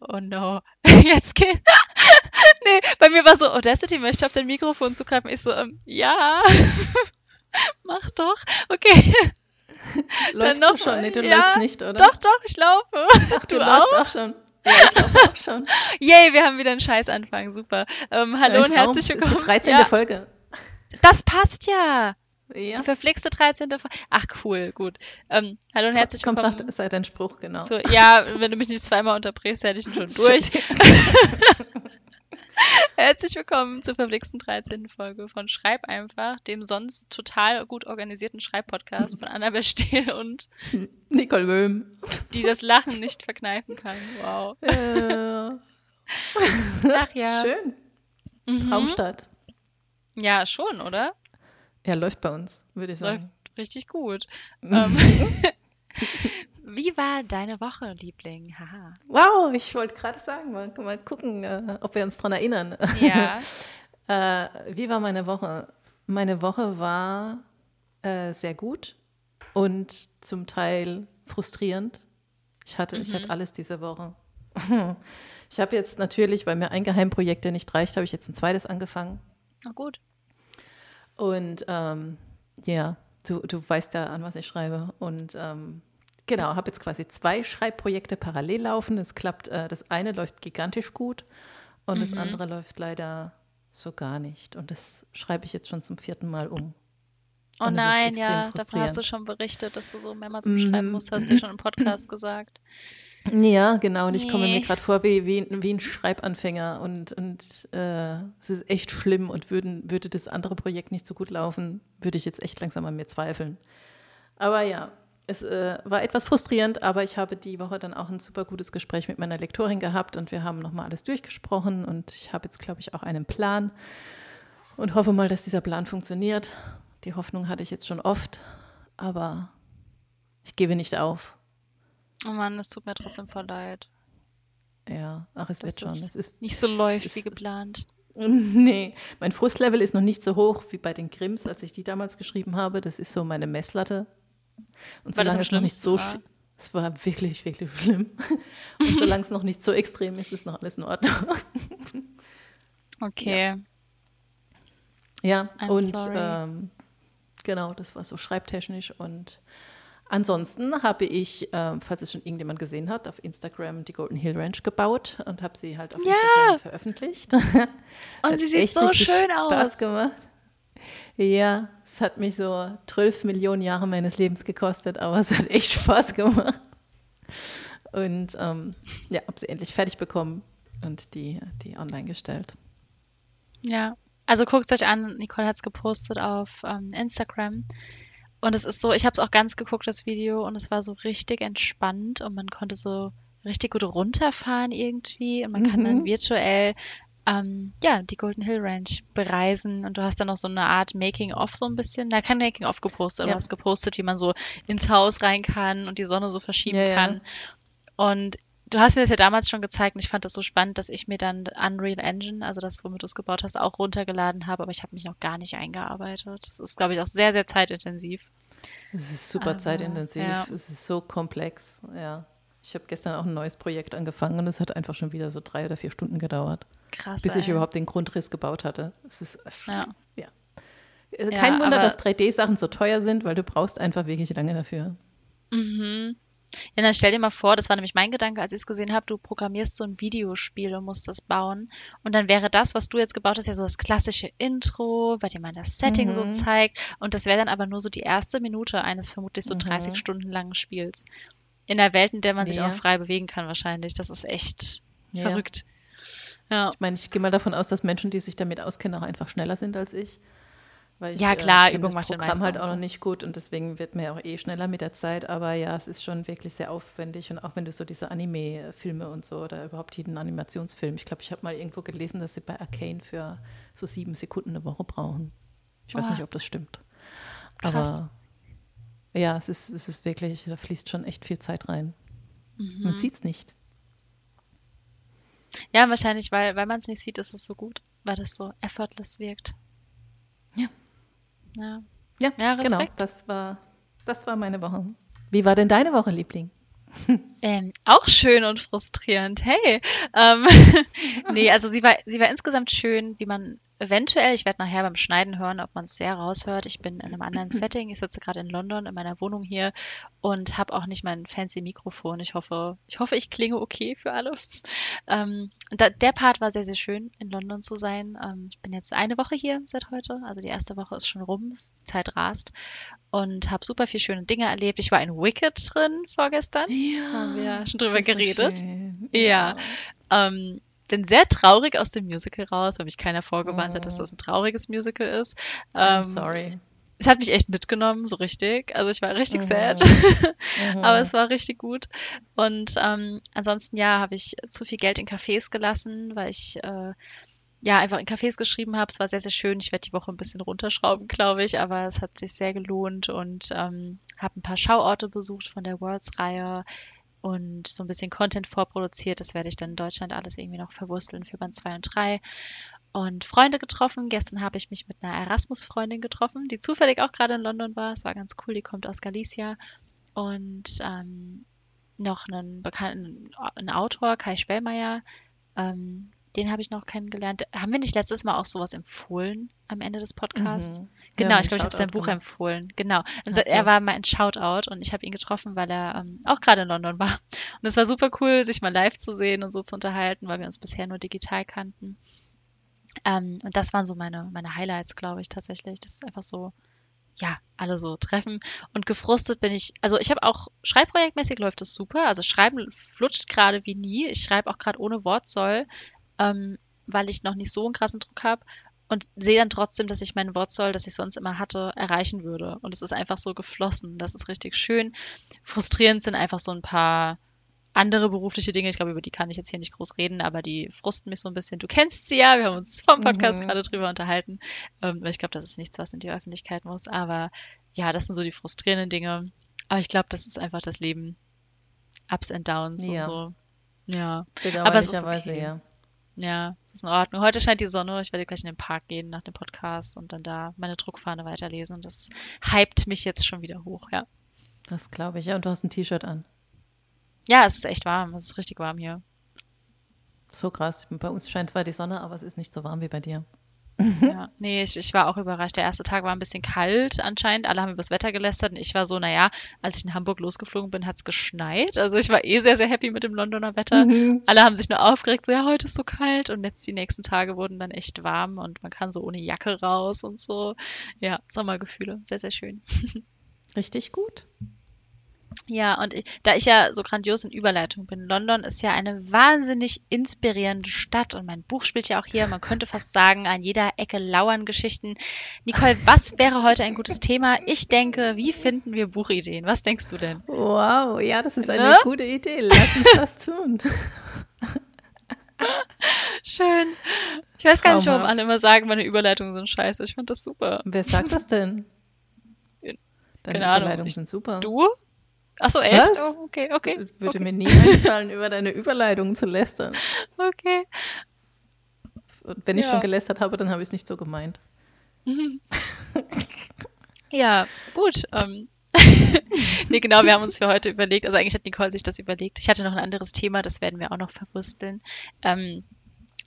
oh no, jetzt geht. nee, bei mir war so, Audacity möchte auf dein Mikrofon zugreifen. Ich so, ähm, ja, mach doch. Okay. Läufst noch, du schon? Nee, du ja, läufst nicht, oder? Doch, doch, ich laufe. Ach, du, du läufst auch? auch schon. Ja, ich glaube auch schon. Yay, wir haben wieder einen Scheißanfang. Super. Ähm, hallo und herzlich willkommen. Das ist die 13. Ja. Folge. Das passt ja. Ja. Die verflixte 13. Folge. Ach, cool, gut. Ähm, hallo und herzlich Komm, willkommen. Komm, sei dein Spruch, genau. So, ja, wenn du mich nicht zweimal unterbrichst, hätte ich ihn schon durch. Herzlich willkommen zur verflixten 13. Folge von Schreib einfach, dem sonst total gut organisierten Schreibpodcast von Annabel Stehl und Nicole Böhm, die das Lachen nicht verkneifen kann. Wow. Äh. Ach ja. Schön. Mhm. Traumstadt. Ja, schon, oder? Ja, läuft bei uns, würde ich sagen. Läuft richtig gut. ähm, wie war deine Woche, Liebling? Haha. Wow, ich wollte gerade sagen, mal, mal gucken, äh, ob wir uns daran erinnern. Ja. äh, wie war meine Woche? Meine Woche war äh, sehr gut und zum Teil frustrierend. Ich hatte, mhm. ich hatte mhm. alles diese Woche. Ich habe jetzt natürlich, weil mir ein Geheimprojekt, der nicht reicht, habe ich jetzt ein zweites angefangen. Na gut. Und ähm, ja, du, du weißt ja, an was ich schreibe. Und ähm, genau, habe jetzt quasi zwei Schreibprojekte parallel laufen. Es klappt, äh, das eine läuft gigantisch gut und mhm. das andere läuft leider so gar nicht. Und das schreibe ich jetzt schon zum vierten Mal um. Oh nein, ja, davon hast du schon berichtet, dass du so mehrmals umschreiben mhm. musst, hast du ja schon im Podcast gesagt. Ja, genau. Und ich komme mir gerade vor wie, wie, wie ein Schreibanfänger. Und, und äh, es ist echt schlimm. Und würden, würde das andere Projekt nicht so gut laufen, würde ich jetzt echt langsam an mir zweifeln. Aber ja, es äh, war etwas frustrierend, aber ich habe die Woche dann auch ein super gutes Gespräch mit meiner Lektorin gehabt und wir haben nochmal alles durchgesprochen. Und ich habe jetzt, glaube ich, auch einen Plan und hoffe mal, dass dieser Plan funktioniert. Die Hoffnung hatte ich jetzt schon oft, aber ich gebe nicht auf. Oh Mann, es tut mir trotzdem voll leid. Ja, ach, es wird schon. Es ist nicht so läuft ist, wie geplant. Nee, mein Frustlevel ist noch nicht so hoch wie bei den Grimms, als ich die damals geschrieben habe. Das ist so meine Messlatte. Und Weil solange es noch nicht so war. es war wirklich, wirklich schlimm. Und solange es noch nicht so extrem ist, ist noch alles in Ordnung. Okay. Ja, ja und ähm, genau, das war so schreibtechnisch und Ansonsten habe ich, äh, falls es schon irgendjemand gesehen hat, auf Instagram die Golden Hill Ranch gebaut und habe sie halt auf ja. Instagram veröffentlicht. Und sie sieht so schön aus. Spaß gemacht. Ja, es hat mich so 12 Millionen Jahre meines Lebens gekostet, aber es hat echt Spaß gemacht. Und ähm, ja, habe sie endlich fertig bekommen und die, die online gestellt. Ja, also guckt es euch an. Nicole hat es gepostet auf ähm, Instagram. Und es ist so, ich habe es auch ganz geguckt, das Video, und es war so richtig entspannt und man konnte so richtig gut runterfahren irgendwie und man kann dann mhm. virtuell ähm, ja, die Golden Hill Ranch bereisen und du hast dann noch so eine Art Making-of so ein bisschen, na, kein Making-of gepostet, aber ja. du hast gepostet, wie man so ins Haus rein kann und die Sonne so verschieben ja, kann. Ja. Und du hast mir das ja damals schon gezeigt und ich fand das so spannend, dass ich mir dann Unreal Engine, also das, womit du es gebaut hast, auch runtergeladen habe, aber ich habe mich noch gar nicht eingearbeitet. Das ist, glaube ich, auch sehr, sehr zeitintensiv. Es ist super aber, zeitintensiv. Ja. Es ist so komplex, ja. Ich habe gestern auch ein neues Projekt angefangen und es hat einfach schon wieder so drei oder vier Stunden gedauert. Krass. Bis ey. ich überhaupt den Grundriss gebaut hatte. Es ist ja. ja. Kein ja, Wunder, dass 3D-Sachen so teuer sind, weil du brauchst einfach wirklich lange dafür. Mhm. Ja, dann stell dir mal vor, das war nämlich mein Gedanke, als ich es gesehen habe, du programmierst so ein Videospiel und musst das bauen. Und dann wäre das, was du jetzt gebaut hast, ja so das klassische Intro, bei dem man das Setting mhm. so zeigt. Und das wäre dann aber nur so die erste Minute eines vermutlich so 30 mhm. Stunden langen Spiels. In der Welt, in der man ja. sich auch frei bewegen kann, wahrscheinlich. Das ist echt ja. verrückt. Ja. Ich meine, ich gehe mal davon aus, dass Menschen, die sich damit auskennen, auch einfach schneller sind als ich. Weil ich, ja, klar, äh, Übung macht das Programm halt auch so. noch nicht gut und deswegen wird mir auch eh schneller mit der Zeit. Aber ja, es ist schon wirklich sehr aufwendig und auch wenn du so diese Anime-Filme und so oder überhaupt jeden Animationsfilm. Ich glaube, ich habe mal irgendwo gelesen, dass sie bei Arcane für so sieben Sekunden eine Woche brauchen. Ich weiß oh. nicht, ob das stimmt. Krass. Aber ja, es ist, es ist wirklich, da fließt schon echt viel Zeit rein. Mhm. Man sieht es nicht. Ja, wahrscheinlich, weil, weil man es nicht sieht, ist es so gut, weil das so effortless wirkt. Ja. Ja, ja, ja genau. Das war, das war meine Woche. Wie war denn deine Woche, Liebling? Ähm, auch schön und frustrierend. Hey. Ähm, nee, also sie war, sie war insgesamt schön, wie man eventuell, ich werde nachher beim Schneiden hören, ob man es sehr raushört. Ich bin in einem anderen Setting. Ich sitze gerade in London in meiner Wohnung hier und habe auch nicht mein fancy Mikrofon. Ich hoffe, ich hoffe, ich klinge okay für alle. Ähm, da, der Part war sehr, sehr schön, in London zu sein. Ähm, ich bin jetzt eine Woche hier seit heute. Also die erste Woche ist schon rum, die Zeit rast und habe super viele schöne Dinge erlebt. Ich war in Wicked drin vorgestern. Ja, haben wir schon drüber geredet. So ja. ja. Ähm, bin sehr traurig aus dem Musical raus, weil mich keiner vorgewarnt oh. hat, dass das ein trauriges Musical ist. Ähm, sorry. Es hat mich echt mitgenommen, so richtig. Also ich war richtig mhm. sad. mhm. Aber es war richtig gut. Und ähm, ansonsten, ja, habe ich zu viel Geld in Cafés gelassen, weil ich äh, ja einfach in Cafés geschrieben habe. Es war sehr, sehr schön. Ich werde die Woche ein bisschen runterschrauben, glaube ich, aber es hat sich sehr gelohnt und ähm, habe ein paar Schauorte besucht von der Worlds-Reihe und so ein bisschen Content vorproduziert. Das werde ich dann in Deutschland alles irgendwie noch verwursteln für Band 2 und 3. Und Freunde getroffen. Gestern habe ich mich mit einer Erasmus-Freundin getroffen, die zufällig auch gerade in London war. Es war ganz cool, die kommt aus Galicia. Und ähm, noch einen bekannten einen Autor, Kai Spellmeier, ähm, den habe ich noch kennengelernt. Haben wir nicht letztes Mal auch sowas empfohlen am Ende des Podcasts? Mhm. Genau, ja, ich glaube, ich habe sein Buch gemacht. empfohlen. Genau. Und so, er war mein Shoutout und ich habe ihn getroffen, weil er ähm, auch gerade in London war. Und es war super cool, sich mal live zu sehen und so zu unterhalten, weil wir uns bisher nur digital kannten. Ähm, und das waren so meine, meine Highlights, glaube ich, tatsächlich. Das ist einfach so, ja, alle so treffen. Und gefrustet bin ich, also ich habe auch, schreibprojektmäßig läuft das super. Also Schreiben flutscht gerade wie nie. Ich schreibe auch gerade ohne Wortsoll ähm, weil ich noch nicht so einen krassen Druck habe und sehe dann trotzdem, dass ich mein Wortsoll, das ich sonst immer hatte, erreichen würde. Und es ist einfach so geflossen. Das ist richtig schön. Frustrierend sind einfach so ein paar andere berufliche Dinge. Ich glaube, über die kann ich jetzt hier nicht groß reden, aber die frusten mich so ein bisschen. Du kennst sie ja, wir haben uns vom Podcast mhm. gerade drüber unterhalten. Ähm, ich glaube, das ist nichts, was in die Öffentlichkeit muss. Aber ja, das sind so die frustrierenden Dinge. Aber ich glaube, das ist einfach das Leben. Ups and Downs ja. und so. Ja. Aber es ist okay. ja. Ja, das ist in Ordnung. Heute scheint die Sonne. Ich werde gleich in den Park gehen nach dem Podcast und dann da meine Druckfahne weiterlesen. Und das hypt mich jetzt schon wieder hoch, ja. Das glaube ich. Ja, und du hast ein T-Shirt an. Ja, es ist echt warm. Es ist richtig warm hier. So krass. Bei uns scheint zwar die Sonne, aber es ist nicht so warm wie bei dir. Ja, nee, ich, ich war auch überrascht. Der erste Tag war ein bisschen kalt anscheinend. Alle haben über das Wetter gelästert und ich war so, naja, als ich in Hamburg losgeflogen bin, hat es geschneit. Also ich war eh sehr, sehr happy mit dem Londoner Wetter. Mhm. Alle haben sich nur aufgeregt, so ja, heute ist so kalt und jetzt die nächsten Tage wurden dann echt warm und man kann so ohne Jacke raus und so. Ja, Sommergefühle, sehr, sehr schön. Richtig gut. Ja, und ich, da ich ja so grandios in Überleitung bin, London ist ja eine wahnsinnig inspirierende Stadt und mein Buch spielt ja auch hier. Man könnte fast sagen, an jeder Ecke lauern Geschichten. Nicole, was wäre heute ein gutes Thema? Ich denke, wie finden wir Buchideen? Was denkst du denn? Wow, ja, das ist eine ne? gute Idee. Lass uns das tun. Schön. Ich weiß gar nicht, warum alle immer sagen, meine Überleitungen sind scheiße. Ich fand das super. Wer sagt das denn? Deine Keine Überleitungen sind super. Du? Achso, echt? Was? Oh, okay, okay. Würde okay. mir nie einfallen, über deine Überleitung zu lästern. Okay. Und wenn ich ja. schon gelästert habe, dann habe ich es nicht so gemeint. ja, gut. Ähm. nee, genau, wir haben uns für heute überlegt, also eigentlich hat Nicole sich das überlegt. Ich hatte noch ein anderes Thema, das werden wir auch noch verwursteln. Ähm,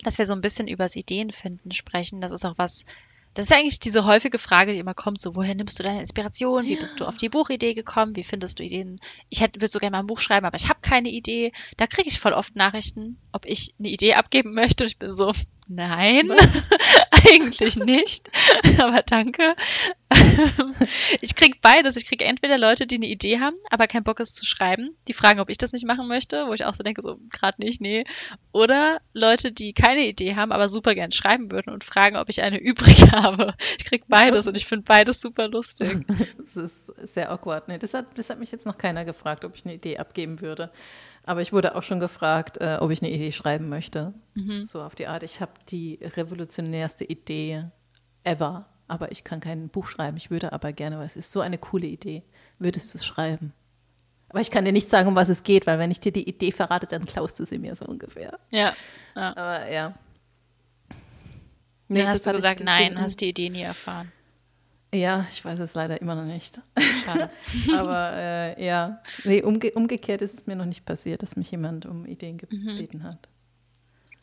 dass wir so ein bisschen übers Ideenfinden sprechen. Das ist auch was, das ist eigentlich diese häufige Frage, die immer kommt, so woher nimmst du deine Inspiration? Wie bist du auf die Buchidee gekommen? Wie findest du Ideen? Ich würde so gerne mal ein Buch schreiben, aber ich habe keine Idee. Da kriege ich voll oft Nachrichten, ob ich eine Idee abgeben möchte. Und ich bin so, nein, eigentlich nicht. aber danke. ich krieg beides. Ich krieg entweder Leute, die eine Idee haben, aber keinen Bock es zu schreiben, die fragen, ob ich das nicht machen möchte, wo ich auch so denke, so gerade nicht, nee. Oder Leute, die keine Idee haben, aber super gern schreiben würden und fragen, ob ich eine übrig habe. Ich krieg beides und ich finde beides super lustig. das ist sehr awkward. Nee, das hat, das hat mich jetzt noch keiner gefragt, ob ich eine Idee abgeben würde. Aber ich wurde auch schon gefragt, äh, ob ich eine Idee schreiben möchte. Mhm. So auf die Art, ich habe die revolutionärste Idee ever aber ich kann kein Buch schreiben. Ich würde aber gerne, weil es ist so eine coole Idee. Würdest du es schreiben? Aber ich kann dir nicht sagen, um was es geht, weil wenn ich dir die Idee verrate, dann klaust du sie mir so ungefähr. Ja. ja. Aber ja. Nee, dann hast du gesagt, nein, den, hast die Idee nie erfahren. Ja, ich weiß es leider immer noch nicht. Schade. Aber äh, ja, nee, umge umgekehrt ist es mir noch nicht passiert, dass mich jemand um Ideen gebeten mhm. hat.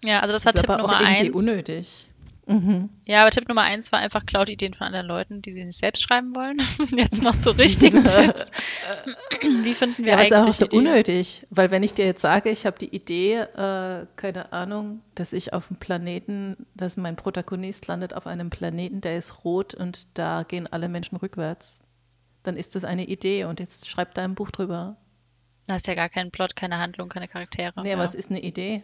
Ja, also das, das war Tipp Nummer eins. unnötig. Mhm. Ja, aber Tipp Nummer eins war einfach, klaut Ideen von anderen Leuten, die sie nicht selbst schreiben wollen. jetzt noch zu richtigen Tipps. Wie finden wir ja, eigentlich das ist auch so Ideen? unnötig, weil wenn ich dir jetzt sage, ich habe die Idee, äh, keine Ahnung, dass ich auf einem Planeten, dass mein Protagonist landet auf einem Planeten, der ist rot und da gehen alle Menschen rückwärts, dann ist das eine Idee und jetzt schreib da ein Buch drüber. Da hast ja gar keinen Plot, keine Handlung, keine Charaktere. Nee, ja. aber es ist eine Idee.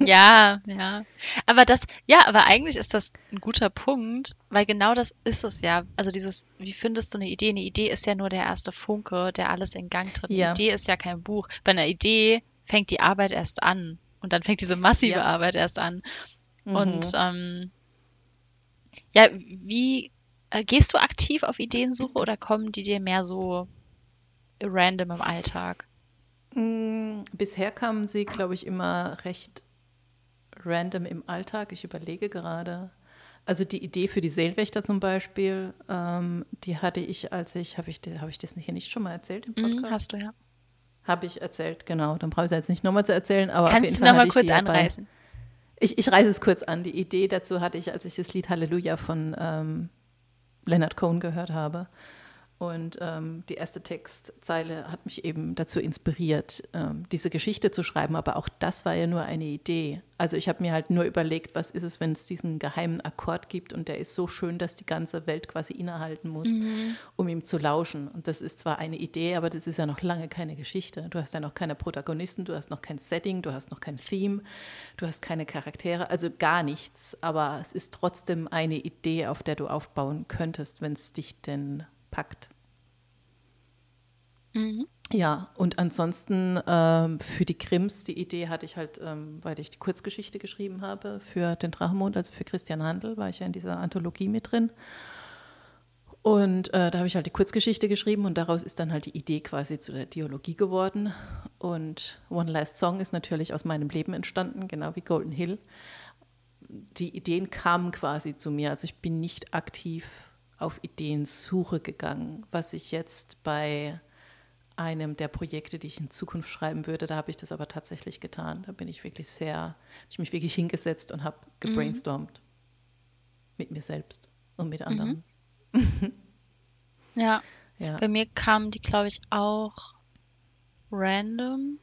Ja, ja. Aber das, ja, aber eigentlich ist das ein guter Punkt, weil genau das ist es ja. Also dieses, wie findest du eine Idee? Eine Idee ist ja nur der erste Funke, der alles in Gang tritt. Eine Idee ist ja kein Buch. Bei einer Idee fängt die Arbeit erst an. Und dann fängt diese massive ja. Arbeit erst an. Mhm. Und ähm, ja, wie äh, gehst du aktiv auf Ideensuche oder kommen die dir mehr so random im Alltag? Mm, bisher kamen sie, glaube ich, immer recht random im Alltag. Ich überlege gerade. Also die Idee für die Seelwächter zum Beispiel, ähm, die hatte ich, als ich, habe ich, hab ich das hier nicht schon mal erzählt im mhm, Podcast? hast du, ja. Habe ich erzählt, genau. Dann brauche ich es jetzt nicht nochmal zu erzählen. Aber Kannst du nochmal kurz anreißen? Ich, ich reiße es kurz an. Die Idee dazu hatte ich, als ich das Lied Halleluja von ähm, Leonard Cohen gehört habe. Und ähm, die erste Textzeile hat mich eben dazu inspiriert, ähm, diese Geschichte zu schreiben. Aber auch das war ja nur eine Idee. Also ich habe mir halt nur überlegt, was ist es, wenn es diesen geheimen Akkord gibt und der ist so schön, dass die ganze Welt quasi innehalten muss, mhm. um ihm zu lauschen. Und das ist zwar eine Idee, aber das ist ja noch lange keine Geschichte. Du hast ja noch keine Protagonisten, du hast noch kein Setting, du hast noch kein Theme, du hast keine Charaktere, also gar nichts. Aber es ist trotzdem eine Idee, auf der du aufbauen könntest, wenn es dich denn packt. Mhm. Ja, und ansonsten ähm, für die Krims, die Idee hatte ich halt, ähm, weil ich die Kurzgeschichte geschrieben habe für den Drachenmond, also für Christian Handel, war ich ja in dieser Anthologie mit drin. Und äh, da habe ich halt die Kurzgeschichte geschrieben und daraus ist dann halt die Idee quasi zu der Dialogie geworden. Und One Last Song ist natürlich aus meinem Leben entstanden, genau wie Golden Hill. Die Ideen kamen quasi zu mir, also ich bin nicht aktiv auf Ideensuche gegangen, was ich jetzt bei einem der Projekte, die ich in Zukunft schreiben würde, da habe ich das aber tatsächlich getan. Da bin ich wirklich sehr, habe ich mich wirklich hingesetzt und habe gebrainstormt. Mhm. Mit mir selbst und mit anderen. Mhm. ja. ja. Bei mir kamen die, glaube ich, auch random.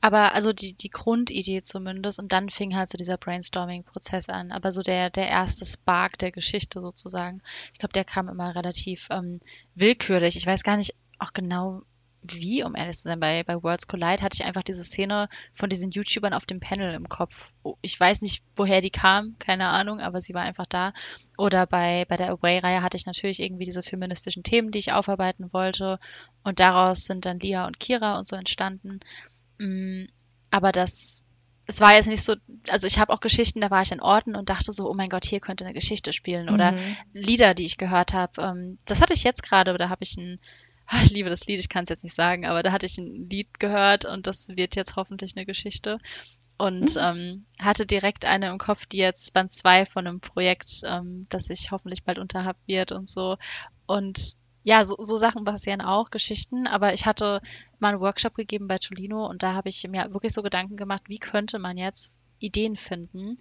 Aber also die, die Grundidee zumindest und dann fing halt so dieser Brainstorming-Prozess an. Aber so der, der erste Spark der Geschichte sozusagen, ich glaube, der kam immer relativ ähm, willkürlich. Ich weiß gar nicht auch genau, wie, um ehrlich zu sein, bei, bei Worlds Collide hatte ich einfach diese Szene von diesen YouTubern auf dem Panel im Kopf. Oh, ich weiß nicht, woher die kam, keine Ahnung, aber sie war einfach da. Oder bei, bei der Away-Reihe hatte ich natürlich irgendwie diese feministischen Themen, die ich aufarbeiten wollte. Und daraus sind dann Lia und Kira und so entstanden. Mm, aber das, es war jetzt nicht so, also ich habe auch Geschichten, da war ich in Orten und dachte so, oh mein Gott, hier könnte eine Geschichte spielen. Oder mhm. Lieder, die ich gehört habe. Ähm, das hatte ich jetzt gerade, da habe ich ein ich liebe das Lied, ich kann es jetzt nicht sagen, aber da hatte ich ein Lied gehört und das wird jetzt hoffentlich eine Geschichte. Und mhm. ähm, hatte direkt eine im Kopf, die jetzt Band 2 von einem Projekt, ähm, das ich hoffentlich bald unterhabt wird und so. Und ja, so, so Sachen passieren auch, Geschichten, aber ich hatte mal einen Workshop gegeben bei Tolino und da habe ich mir wirklich so Gedanken gemacht, wie könnte man jetzt Ideen finden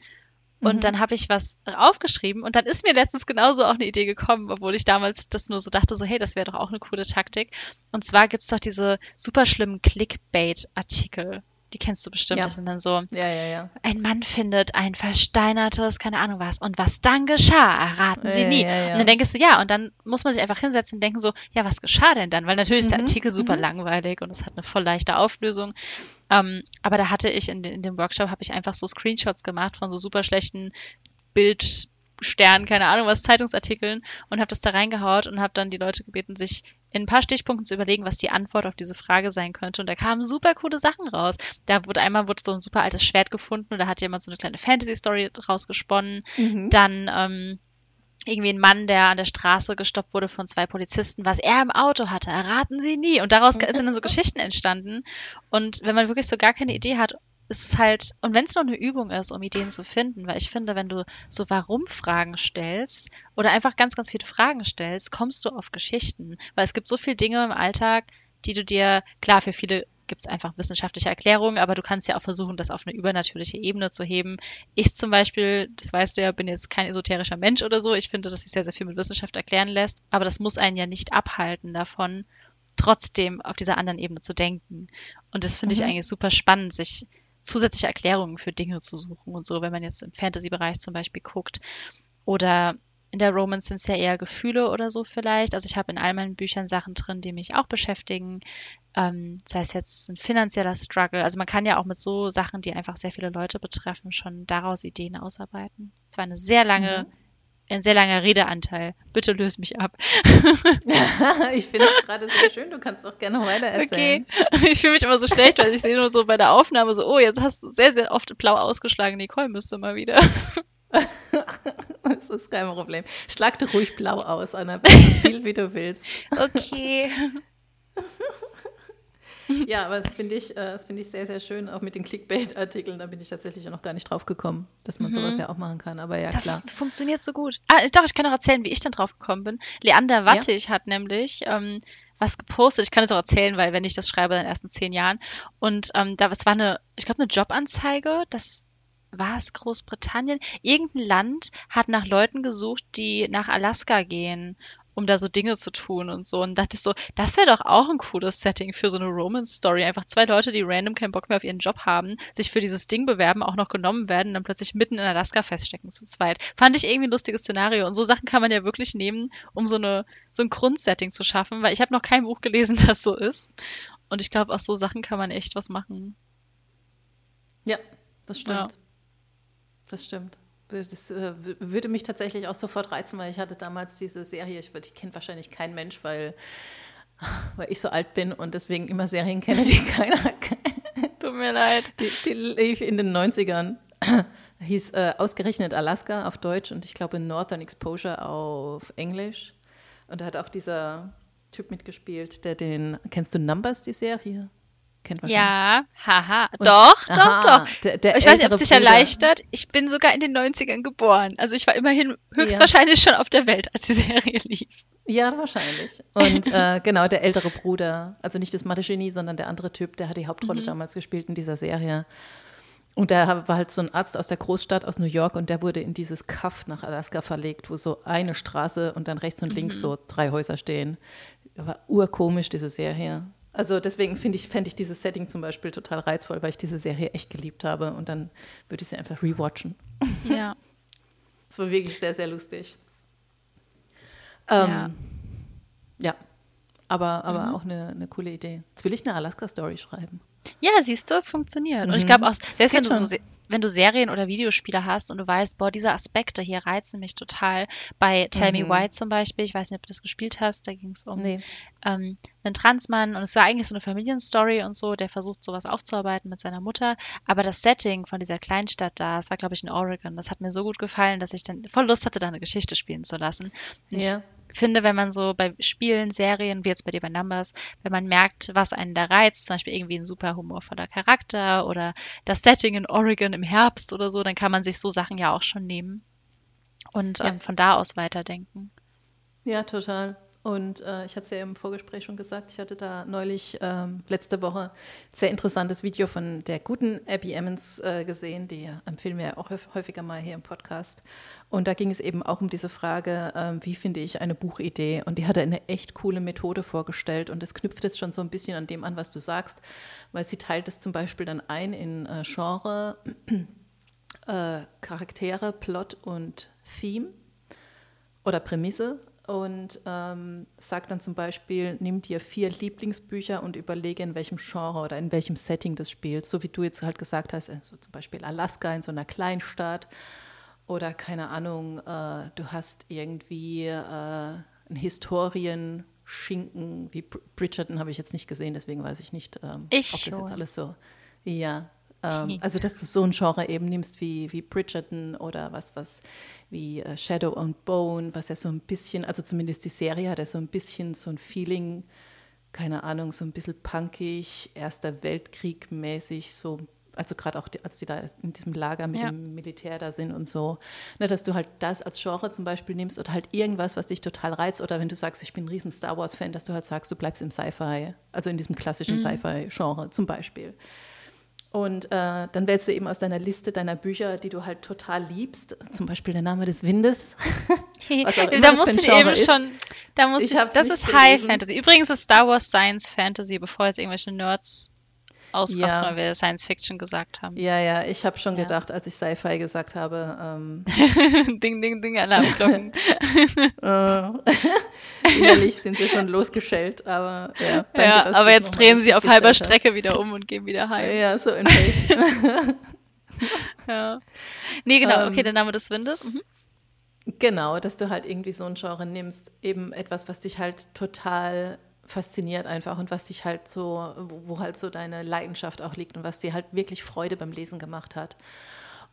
und mhm. dann habe ich was aufgeschrieben und dann ist mir letztens genauso auch eine Idee gekommen, obwohl ich damals das nur so dachte, so hey, das wäre doch auch eine coole Taktik. Und zwar gibt's doch diese super schlimmen Clickbait-Artikel. Die kennst du bestimmt. Ja. Das sind dann so, ja, ja, ja. ein Mann findet ein versteinertes, keine Ahnung was. Und was dann geschah, erraten sie nie. Und dann denkst du, ja, und dann muss man sich einfach hinsetzen und denken so, ja, was geschah denn dann? Weil natürlich ist der mhm, Artikel super mhm. langweilig und es hat eine voll leichte Auflösung. Ähm, aber da hatte ich in, in dem Workshop, habe ich einfach so Screenshots gemacht von so super schlechten Bild- keine Ahnung was, Zeitungsartikeln und habe das da reingehaut und habe dann die Leute gebeten, sich in ein paar Stichpunkten zu überlegen, was die Antwort auf diese Frage sein könnte. Und da kamen super coole Sachen raus. Da wurde einmal wurde so ein super altes Schwert gefunden und da hat jemand so eine kleine Fantasy-Story rausgesponnen. Mhm. Dann ähm, irgendwie ein Mann, der an der Straße gestoppt wurde von zwei Polizisten, was er im Auto hatte, erraten sie nie. Und daraus sind dann so Geschichten entstanden. Und wenn man wirklich so gar keine Idee hat es ist halt, und wenn es nur eine Übung ist, um Ideen zu finden, weil ich finde, wenn du so Warum-Fragen stellst oder einfach ganz, ganz viele Fragen stellst, kommst du auf Geschichten. Weil es gibt so viele Dinge im Alltag, die du dir, klar, für viele gibt es einfach wissenschaftliche Erklärungen, aber du kannst ja auch versuchen, das auf eine übernatürliche Ebene zu heben. Ich zum Beispiel, das weißt du ja, bin jetzt kein esoterischer Mensch oder so. Ich finde, dass sich sehr, sehr viel mit Wissenschaft erklären lässt, aber das muss einen ja nicht abhalten davon, trotzdem auf dieser anderen Ebene zu denken. Und das finde mhm. ich eigentlich super spannend, sich zusätzliche Erklärungen für Dinge zu suchen und so, wenn man jetzt im Fantasy-Bereich zum Beispiel guckt. Oder in der Romance sind es ja eher Gefühle oder so vielleicht. Also ich habe in all meinen Büchern Sachen drin, die mich auch beschäftigen. Ähm, sei es jetzt ein finanzieller Struggle. Also man kann ja auch mit so Sachen, die einfach sehr viele Leute betreffen, schon daraus Ideen ausarbeiten. Es war eine sehr lange mhm ein sehr langer Redeanteil. Bitte löse mich ab. ich finde es gerade sehr schön. Du kannst auch gerne weiter erzählen. Okay. Ich fühle mich immer so schlecht, weil ich sehe nur so bei der Aufnahme so, oh, jetzt hast du sehr, sehr oft blau ausgeschlagen. Nicole müsste mal wieder. das ist kein Problem. Schlag du ruhig blau aus, Anna. So viel, wie du willst. Okay. ja, aber das finde ich, äh, find ich sehr, sehr schön, auch mit den Clickbait-Artikeln. Da bin ich tatsächlich noch gar nicht drauf gekommen, dass man mhm. sowas ja auch machen kann. Aber ja, das klar. Das funktioniert so gut. Ah, doch, ich kann noch erzählen, wie ich dann drauf gekommen bin. Leander Wattig ja? hat nämlich ähm, was gepostet. Ich kann es auch erzählen, weil wenn ich das schreibe, in den ersten zehn Jahren. Und ähm, da es war eine, ich glaube, eine Jobanzeige, das war es Großbritannien? Irgendein Land hat nach Leuten gesucht, die nach Alaska gehen um da so Dinge zu tun und so. Und dachte ich so, das wäre doch auch ein cooles Setting für so eine Romance-Story. Einfach zwei Leute, die random keinen Bock mehr auf ihren Job haben, sich für dieses Ding bewerben, auch noch genommen werden und dann plötzlich mitten in Alaska feststecken zu zweit. Fand ich irgendwie ein lustiges Szenario. Und so Sachen kann man ja wirklich nehmen, um so, eine, so ein Grundsetting zu schaffen, weil ich habe noch kein Buch gelesen, das so ist. Und ich glaube, aus so Sachen kann man echt was machen. Ja, das stimmt. Ja. Das stimmt. Das äh, würde mich tatsächlich auch sofort reizen, weil ich hatte damals diese Serie, ich, die kennt wahrscheinlich kein Mensch, weil, weil ich so alt bin und deswegen immer Serien kenne, die keiner kennt. Tut mir leid. Die, die lief in den 90ern. Hieß äh, ausgerechnet Alaska auf Deutsch und ich glaube Northern Exposure auf Englisch. Und da hat auch dieser Typ mitgespielt, der den, kennst du Numbers, die Serie? Kennt wahrscheinlich. Ja, haha. Und, doch, aha, doch, doch. Der, der ich weiß nicht, ob es sich erleichtert. Ich bin sogar in den 90ern geboren. Also ich war immerhin höchstwahrscheinlich ja. schon auf der Welt, als die Serie lief. Ja, wahrscheinlich. Und äh, genau, der ältere Bruder, also nicht das Mathe-Genie, sondern der andere Typ, der hat die Hauptrolle mhm. damals gespielt in dieser Serie. Und der war halt so ein Arzt aus der Großstadt aus New York und der wurde in dieses Kaff nach Alaska verlegt, wo so eine Straße und dann rechts und links mhm. so drei Häuser stehen. War urkomisch, diese Serie. Also deswegen finde ich, fände ich dieses Setting zum Beispiel total reizvoll, weil ich diese Serie echt geliebt habe und dann würde ich sie einfach rewatchen. Ja. Es war wirklich sehr, sehr lustig. Ähm, ja. ja. Aber, aber mhm. auch eine, eine coole Idee. Jetzt will ich eine Alaska-Story schreiben. Ja, siehst du, es funktioniert. Mhm. Und ich mhm. glaube auch, selbst wenn du so wenn du Serien oder Videospiele hast und du weißt, boah, diese Aspekte hier reizen mich total. Bei Tell mhm. Me Why zum Beispiel, ich weiß nicht, ob du das gespielt hast, da ging es um nee. ähm, einen Transmann und es war eigentlich so eine Familienstory und so, der versucht sowas aufzuarbeiten mit seiner Mutter. Aber das Setting von dieser Kleinstadt da, es war glaube ich in Oregon, das hat mir so gut gefallen, dass ich dann voll Lust hatte, da eine Geschichte spielen zu lassen. Ja finde, wenn man so bei Spielen, Serien, wie jetzt bei dir bei Numbers, wenn man merkt, was einen da reizt, zum Beispiel irgendwie ein super humorvoller Charakter oder das Setting in Oregon im Herbst oder so, dann kann man sich so Sachen ja auch schon nehmen und ja. ähm, von da aus weiterdenken. Ja, total. Und äh, ich hatte es ja im Vorgespräch schon gesagt, ich hatte da neulich ähm, letzte Woche ein sehr interessantes Video von der guten Abby Emmons äh, gesehen, die empfehlen wir ja auch häufiger mal hier im Podcast. Und da ging es eben auch um diese Frage, äh, wie finde ich eine Buchidee? Und die hatte eine echt coole Methode vorgestellt und das knüpft jetzt schon so ein bisschen an dem an, was du sagst, weil sie teilt es zum Beispiel dann ein in äh, Genre, äh, Charaktere, Plot und Theme oder Prämisse und ähm, sagt dann zum Beispiel, nimm dir vier Lieblingsbücher und überlege, in welchem Genre oder in welchem Setting das spielt. So wie du jetzt halt gesagt hast, so zum Beispiel Alaska in so einer Kleinstadt oder keine Ahnung, äh, du hast irgendwie äh, einen Historienschinken, wie Bridgerton habe ich jetzt nicht gesehen, deswegen weiß ich nicht, ähm, ich ob das jetzt alles so, ja, ähm, also, dass du so ein Genre eben nimmst wie, wie Bridgerton oder was, was wie äh, Shadow and Bone, was ja so ein bisschen, also zumindest die Serie hat ja so ein bisschen so ein Feeling, keine Ahnung, so ein bisschen punkig, Erster Weltkrieg mäßig, so also gerade auch, die, als die da in diesem Lager mit ja. dem Militär da sind und so, ne, dass du halt das als Genre zum Beispiel nimmst oder halt irgendwas, was dich total reizt oder wenn du sagst, ich bin ein riesen Star Wars-Fan, dass du halt sagst, du bleibst im Sci-Fi, also in diesem klassischen mhm. Sci-Fi-Genre zum Beispiel. Und äh, dann wählst du eben aus deiner Liste deiner Bücher, die du halt total liebst, zum Beispiel der Name des Windes. was auch immer da musst du eben ist. schon, da musst ich ich, das ist gelesen. High Fantasy. Übrigens ist Star Wars Science Fantasy, bevor jetzt irgendwelche Nerds ausrasten, ja. weil wir Science Fiction gesagt haben. Ja, ja, ich habe schon ja. gedacht, als ich Sci-Fi gesagt habe. Ähm, ding, ding, ding, Alarmglocken. Äh, innerlich sind sie schon losgeschellt, aber ja. Danke, ja, aber jetzt drehen sie auf halber Strecke wieder um und gehen wieder heim. Ja, so in ja. Nee, genau, okay, ähm, der Name des Windes. Mhm. Genau, dass du halt irgendwie so ein Genre nimmst, eben etwas, was dich halt total fasziniert einfach und was dich halt so, wo halt so deine Leidenschaft auch liegt und was dir halt wirklich Freude beim Lesen gemacht hat.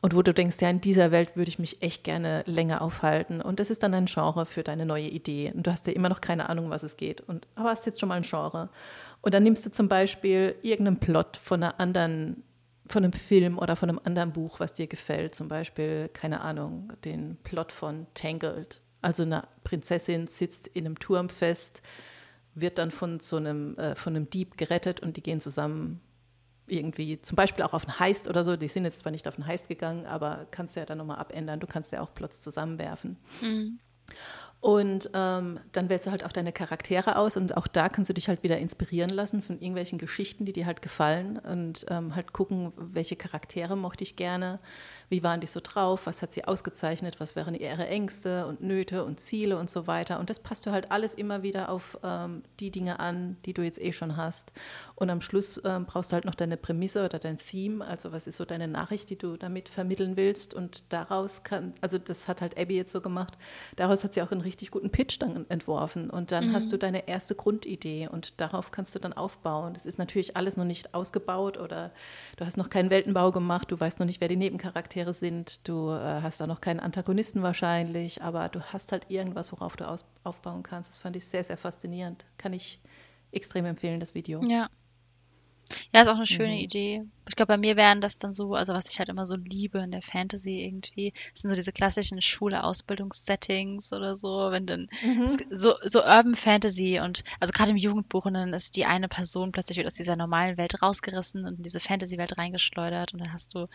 Und wo du denkst, ja, in dieser Welt würde ich mich echt gerne länger aufhalten. Und das ist dann ein Genre für deine neue Idee. Und du hast ja immer noch keine Ahnung, was es geht. Und, aber hast jetzt schon mal ein Genre. Und dann nimmst du zum Beispiel irgendeinen Plot von einer anderen, von einem Film oder von einem anderen Buch, was dir gefällt. Zum Beispiel, keine Ahnung, den Plot von Tangled. Also eine Prinzessin sitzt in einem Turm fest, wird dann von so einem, äh, von einem Dieb gerettet und die gehen zusammen irgendwie, zum Beispiel auch auf einen Heist oder so. Die sind jetzt zwar nicht auf einen Heist gegangen, aber kannst du ja dann nochmal abändern. Du kannst ja auch Plots zusammenwerfen. Mhm. Und ähm, dann wählst du halt auch deine Charaktere aus und auch da kannst du dich halt wieder inspirieren lassen von irgendwelchen Geschichten, die dir halt gefallen und ähm, halt gucken, welche Charaktere mochte ich gerne, wie waren die so drauf, was hat sie ausgezeichnet, was wären ihre Ängste und Nöte und Ziele und so weiter. Und das passt du halt alles immer wieder auf ähm, die Dinge an, die du jetzt eh schon hast. Und am Schluss ähm, brauchst du halt noch deine Prämisse oder dein Theme, also was ist so deine Nachricht, die du damit vermitteln willst. Und daraus kann, also das hat halt Abby jetzt so gemacht, daraus hat sie auch einen richtig guten Pitch dann entworfen. Und dann mhm. hast du deine erste Grundidee und darauf kannst du dann aufbauen. Das ist natürlich alles noch nicht ausgebaut oder du hast noch keinen Weltenbau gemacht, du weißt noch nicht, wer die Nebencharaktere Charaktere sind. Du äh, hast da noch keinen Antagonisten wahrscheinlich, aber du hast halt irgendwas, worauf du aus, aufbauen kannst. Das fand ich sehr, sehr faszinierend. Kann ich extrem empfehlen, das Video. Ja. Ja, ist auch eine schöne mhm. Idee. Ich glaube, bei mir wären das dann so, also was ich halt immer so liebe in der Fantasy irgendwie, sind so diese klassischen Schule-Ausbildungssettings oder so, wenn dann mhm. so, so Urban Fantasy und also gerade im Jugendbuch und dann ist die eine Person plötzlich wird aus dieser normalen Welt rausgerissen und in diese Fantasy-Welt reingeschleudert und dann hast du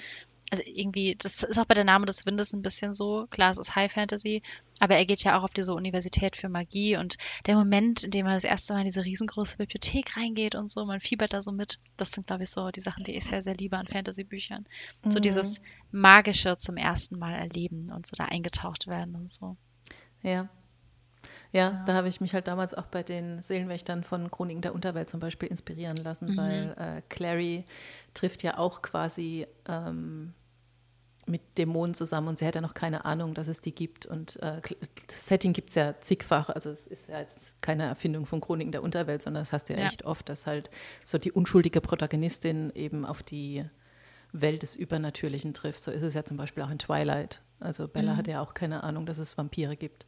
also irgendwie, das ist auch bei der Name des Windes ein bisschen so. Klar, es ist High Fantasy, aber er geht ja auch auf diese Universität für Magie und der Moment, in dem man das erste Mal in diese riesengroße Bibliothek reingeht und so, man fiebert da so mit, das sind, glaube ich, so die Sachen, die ich sehr, sehr liebe an Fantasy-Büchern. Mhm. So dieses Magische zum ersten Mal erleben und so da eingetaucht werden und so. Ja, ja, ja, da habe ich mich halt damals auch bei den Seelenwächtern von Chroniken der Unterwelt zum Beispiel inspirieren lassen, mhm. weil äh, Clary trifft ja auch quasi ähm, mit Dämonen zusammen und sie hat ja noch keine Ahnung, dass es die gibt. Und äh, das Setting gibt es ja zigfach. Also es ist ja jetzt keine Erfindung von Chroniken der Unterwelt, sondern das hast du ja, ja, echt oft, dass halt so die unschuldige Protagonistin eben auf die Welt des Übernatürlichen trifft. So ist es ja zum Beispiel auch in Twilight. Also Bella mhm. hat ja auch keine Ahnung, dass es Vampire gibt.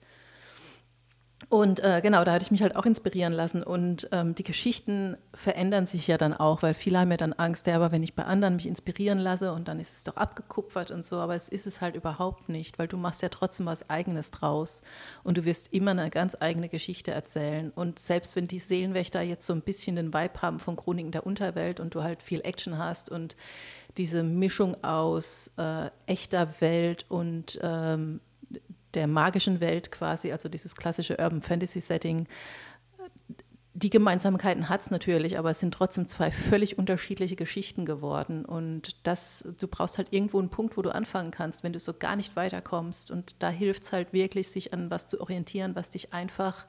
Und äh, genau, da hatte ich mich halt auch inspirieren lassen. Und ähm, die Geschichten verändern sich ja dann auch, weil viele haben ja dann Angst, ja, aber wenn ich bei anderen mich inspirieren lasse und dann ist es doch abgekupfert und so, aber es ist es halt überhaupt nicht, weil du machst ja trotzdem was Eigenes draus und du wirst immer eine ganz eigene Geschichte erzählen. Und selbst wenn die Seelenwächter jetzt so ein bisschen den Vibe haben von Chroniken der Unterwelt und du halt viel Action hast und diese Mischung aus äh, echter Welt und ähm, der magischen Welt quasi, also dieses klassische Urban Fantasy Setting. Die Gemeinsamkeiten hat es natürlich, aber es sind trotzdem zwei völlig unterschiedliche Geschichten geworden. Und das, du brauchst halt irgendwo einen Punkt, wo du anfangen kannst, wenn du so gar nicht weiterkommst. Und da hilft es halt wirklich, sich an was zu orientieren, was dich einfach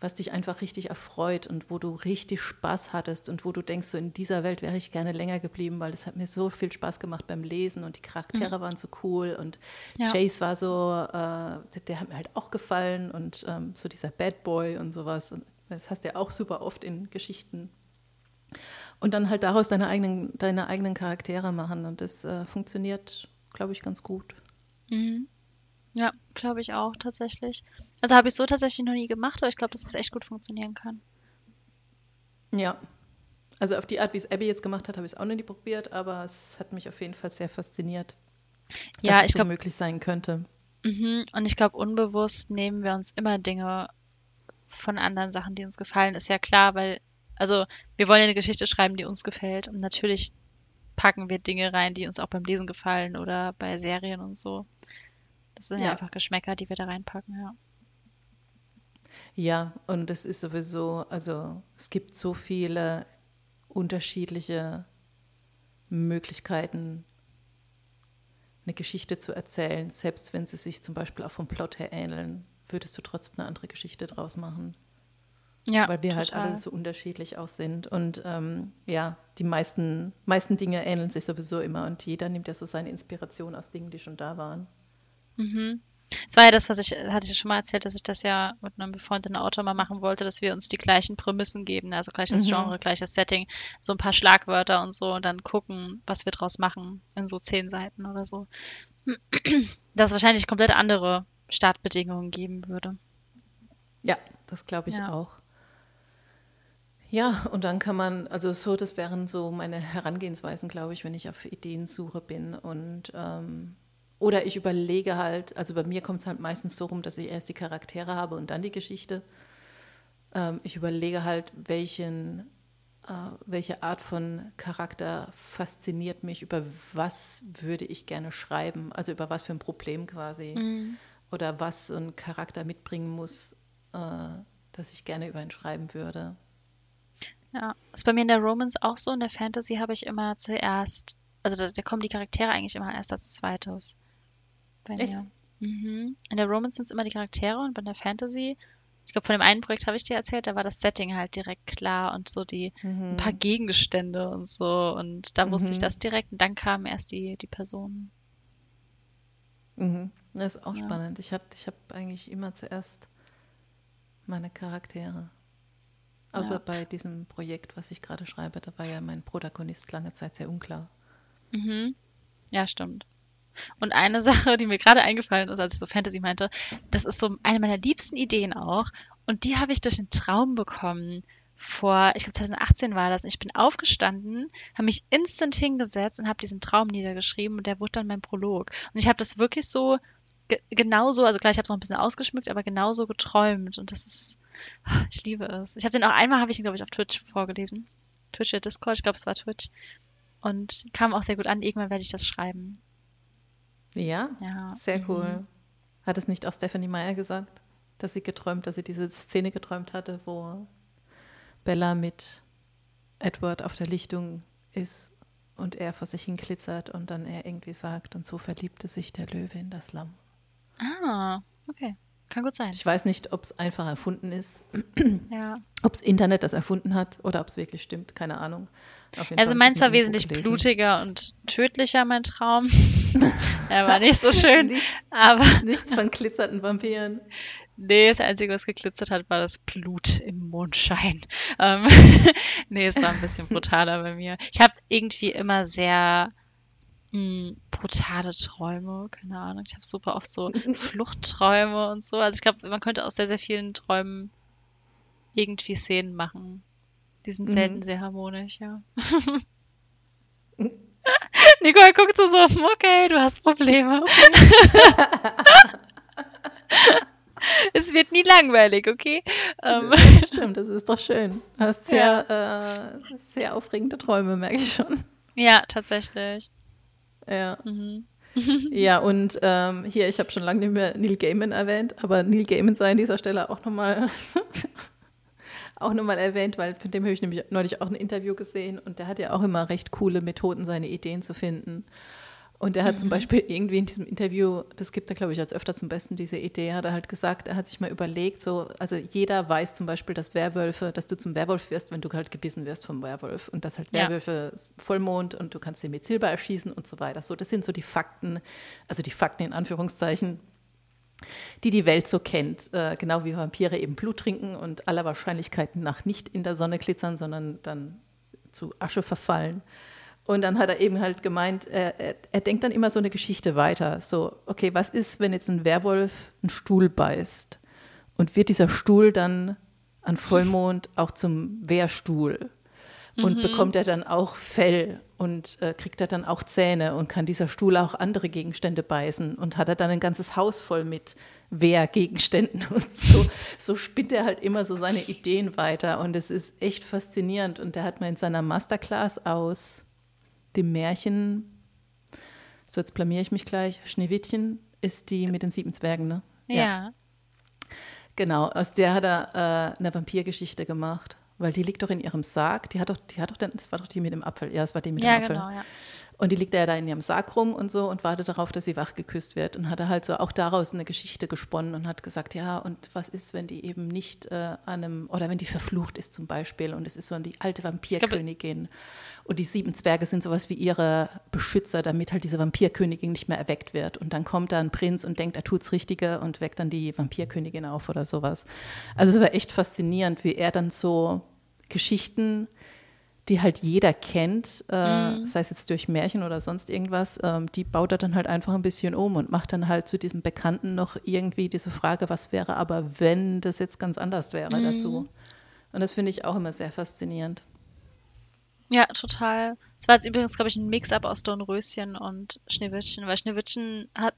was dich einfach richtig erfreut und wo du richtig Spaß hattest und wo du denkst, so in dieser Welt wäre ich gerne länger geblieben, weil es hat mir so viel Spaß gemacht beim Lesen und die Charaktere mhm. waren so cool und ja. Chase war so, äh, der hat mir halt auch gefallen und ähm, so dieser Bad Boy und sowas. Und das hast du ja auch super oft in Geschichten. Und dann halt daraus deine eigenen, deine eigenen Charaktere machen und das äh, funktioniert, glaube ich, ganz gut. Mhm. Ja, glaube ich auch tatsächlich. Also habe ich so tatsächlich noch nie gemacht, aber ich glaube, dass es echt gut funktionieren kann. Ja. Also auf die Art, wie es Abby jetzt gemacht hat, habe ich es auch noch nie probiert, aber es hat mich auf jeden Fall sehr fasziniert, ja, dass ich es so glaube, möglich sein könnte. mhm. und ich glaube, unbewusst nehmen wir uns immer Dinge von anderen Sachen, die uns gefallen. Ist ja klar, weil, also wir wollen ja eine Geschichte schreiben, die uns gefällt. Und natürlich packen wir Dinge rein, die uns auch beim Lesen gefallen oder bei Serien und so. Das sind ja, Ja. einfach Geschmäcker, die wir da reinpacken, ja. Ja, und es ist sowieso, also es gibt so viele unterschiedliche Möglichkeiten, eine Geschichte zu erzählen, selbst wenn sie sich zum Beispiel auch vom Plot her ähneln, würdest du trotzdem eine andere Geschichte draus machen. Ja, weil wir halt total. alle so unterschiedlich auch sind. Und ähm, ja, die meisten, meisten Dinge ähneln sich sowieso immer und jeder nimmt ja so seine Inspiration aus Dingen, die schon da waren. Mhm. Es war ja das, was ich, hatte ich ja schon mal erzählt, dass ich das ja mit einem befreundeten Autor mal machen wollte, dass wir uns die gleichen Prämissen geben, also gleiches Mhm. Genre, gleiches Setting, so ein paar Schlagwörter und so und dann gucken, was wir draus machen in so zehn Seiten oder so. Dass es wahrscheinlich komplett andere Startbedingungen geben würde. Ja, das glaube ich Ja. auch. Ja, und dann kann man, also so, das wären so meine Herangehensweisen, glaube ich, wenn ich auf Ideensuche bin. Und ähm, oder ich überlege halt, also bei mir kommt es halt meistens so rum, dass ich erst die Charaktere habe und dann die Geschichte. Ähm, ich überlege halt, welchen, äh, welche Art von Charakter fasziniert mich, über was würde ich gerne schreiben, also über was für ein Problem quasi oder was so ein Charakter mitbringen muss, äh, dass ich gerne über ihn schreiben würde. Ja, ist bei mir in der Romance auch so. In der Fantasy habe ich immer zuerst, also da, da kommen die Charaktere eigentlich immer erst als zweites. Bei Echt? mir. Mhm. In der Romance sind es immer die Charaktere und bei der Fantasy, ich glaube, von dem einen Projekt habe ich dir erzählt, da war das Setting halt direkt klar und so die ein paar Gegenstände und so. Und da wusste ich Mhm. das direkt und dann kamen erst die, die Personen. Mhm. Das ist auch Ja. spannend. Ich habe ich hab eigentlich immer zuerst meine Charaktere. Außer Ja. bei diesem Projekt, was ich gerade schreibe, da war ja mein Protagonist lange Zeit sehr unklar. Mhm. Ja, stimmt. Und eine Sache, die mir gerade eingefallen ist, als ich so Fantasy meinte, das ist so eine meiner liebsten Ideen auch. Und die habe ich durch einen Traum bekommen. Vor, ich glaube 2018 war das. Ich bin aufgestanden, habe mich instant hingesetzt und habe diesen Traum niedergeschrieben und der wurde dann mein Prolog. Und ich habe das wirklich so ge genauso, also klar, ich habe es noch ein bisschen ausgeschmückt, aber genauso geträumt. Und das ist, ich liebe es. Ich habe den auch einmal, habe ich ihn, glaube ich, auf Twitch vorgelesen. Twitch oder Discord, ich glaube, es war Twitch. Und kam auch sehr gut an. Irgendwann werde ich das schreiben. Ja, Ja. sehr Mhm. cool. Hat es nicht auch Stephanie Meyer gesagt, dass sie geträumt, dass sie diese Szene geträumt hatte, wo Bella mit Edward auf der Lichtung ist und er vor sich hin glitzert und dann er irgendwie sagt, und so verliebte sich der Löwe in das Lamm. Ah, okay. Kann gut sein. Ich weiß nicht, ob es einfach erfunden ist, Ja. ob es Internet das erfunden hat oder ob es wirklich stimmt, keine Ahnung. Also meins war wesentlich blutiger und tödlicher, mein Traum. Er war nicht so schön. Nicht- Aber Nichts von glitzernden Vampiren. nee, das Einzige, was geglitzert hat, war das Blut im Mondschein. Ähm, nee, es war ein bisschen brutaler bei mir. Ich habe irgendwie immer sehr mh, brutale Träume, keine Ahnung. Ich habe super oft so Fluchtträume und so. Also ich glaube, man könnte aus sehr, sehr vielen Träumen irgendwie Szenen machen. Die sind selten Mhm. sehr harmonisch, ja. Nicole guckt so so, okay, du hast Probleme. es wird nie langweilig, okay? Ähm, Das stimmt, das ist doch schön. Du hast sehr, äh, sehr aufregende Träume, merke ich schon. ja, tatsächlich. Ja, Mhm. ja und ähm, hier, ich habe schon lange nicht mehr Neil Gaiman erwähnt, aber Neil Gaiman sei an dieser Stelle auch nochmal auch noch mal erwähnt, weil von dem habe ich nämlich neulich auch ein Interview gesehen und der hat ja auch immer recht coole Methoden, seine Ideen zu finden. Und er hat zum Beispiel irgendwie in diesem Interview, das gibt er, glaube ich, als öfter zum Besten, diese Idee, hat er halt gesagt, er hat sich mal überlegt, so, also jeder weiß zum Beispiel, dass Werwölfe, dass du zum Werwolf wirst, wenn du halt gebissen wirst vom Werwolf und dass halt Ja. Werwölfe Vollmond und du kannst den mit Silber erschießen und so weiter. So, das sind so die Fakten, also die Fakten in Anführungszeichen, die die Welt so kennt. Äh, genau wie Vampire eben Blut trinken und aller Wahrscheinlichkeit nach nicht in der Sonne glitzern, sondern dann zu Asche verfallen. Und dann hat er eben halt gemeint, er, er, er denkt dann immer so eine Geschichte weiter. So, okay, was ist, wenn jetzt ein Werwolf einen Stuhl beißt? Und wird dieser Stuhl dann an Vollmond auch zum Wehrstuhl? Und mhm. bekommt er dann auch Fell und äh, kriegt er dann auch Zähne und kann dieser Stuhl auch andere Gegenstände beißen und hat er dann ein ganzes Haus voll mit Wehrgegenständen und so. So spinnt er halt immer so seine Ideen weiter und es ist echt faszinierend und der hat mal in seiner Masterclass aus dem Märchen, so jetzt blamier ich mich gleich, Schneewittchen ist die mit den sieben Zwergen, ne? ja. ja. Genau, aus der hat er äh, eine Vampirgeschichte gemacht. Weil die liegt doch in ihrem Sarg. Die hat doch, die hat doch, das war doch die mit dem Apfel. Ja, es war die mit ja, dem Apfel. Genau, ja. Und die liegt ja da in ihrem Sarg rum und so und wartet darauf, dass sie wach geküsst wird. Und hat er halt so auch daraus eine Geschichte gesponnen und hat gesagt, ja, und was ist, wenn die eben nicht äh, an einem, oder wenn die verflucht ist zum Beispiel und es ist so die alte Vampirkönigin. Und die sieben Zwerge sind sowas wie ihre Beschützer, damit halt diese Vampirkönigin nicht mehr erweckt wird. Und dann kommt da ein Prinz und denkt, er tut's Richtige und weckt dann die Vampirkönigin auf oder sowas. Also es war echt faszinierend, wie er dann so Geschichten die halt jeder kennt, äh, mhm. sei es jetzt durch Märchen oder sonst irgendwas, ähm, die baut er dann halt einfach ein bisschen um und macht dann halt zu diesem Bekannten noch irgendwie diese Frage, was wäre aber, wenn das jetzt ganz anders wäre mhm. dazu. Und das finde ich auch immer sehr faszinierend. Ja, total. Es war jetzt übrigens, glaube ich, ein Mix-up aus Dornröschen und Schneewittchen, weil Schneewittchen hat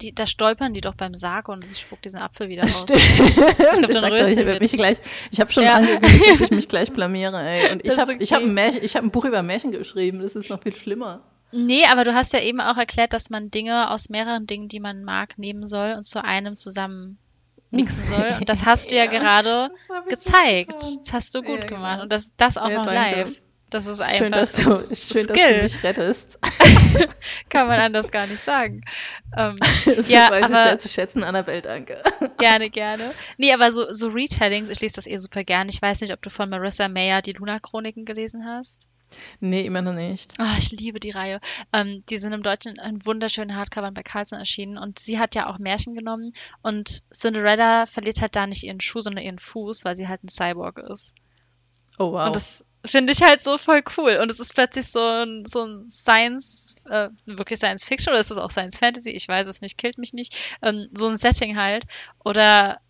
die, da stolpern die doch beim Sarg und sie spuckt diesen Apfel wieder raus. Stimmt. Ich, glaub, ich, sag doch, ich, mich gleich, ich habe schon ja. angekündigt, dass ich mich gleich blamiere. Ey. Und ich habe okay. hab ein, hab ein Buch über Märchen geschrieben. Das ist noch viel schlimmer. Nee, aber du hast ja eben auch erklärt, dass man Dinge aus mehreren Dingen, die man mag, nehmen soll und zu einem zusammen mixen soll. Und das hast du ja, ja gerade gezeigt. Das hast du gut ja, gemacht. Genau. Und das, das auch ja, noch danke. live. Das ist einfach schön, dass du, schön, dass du dich rettest. Kann man anders gar nicht sagen. Ähm, das ja, weiß aber, ich sehr zu schätzen, Annabelle, danke. Gerne, gerne. Nee, aber so, so Retellings, ich lese das eh super gern. Ich weiß nicht, ob du von Marissa Mayer die Luna-Chroniken gelesen hast. Nee, immer noch nicht. Oh, ich liebe die Reihe. Ähm, die sind im Deutschen in wunderschönen Hardcovern bei Carlsen erschienen und sie hat ja auch Märchen genommen und Cinderella verliert halt da nicht ihren Schuh, sondern ihren Fuß, weil sie halt ein Cyborg ist. Oh wow. Und das finde ich halt so voll cool. Und es ist plötzlich so ein, so ein Science, äh, wirklich Science Fiction oder ist es auch Science Fantasy? Ich weiß es nicht, killt mich nicht. Ähm, so ein Setting halt. Oder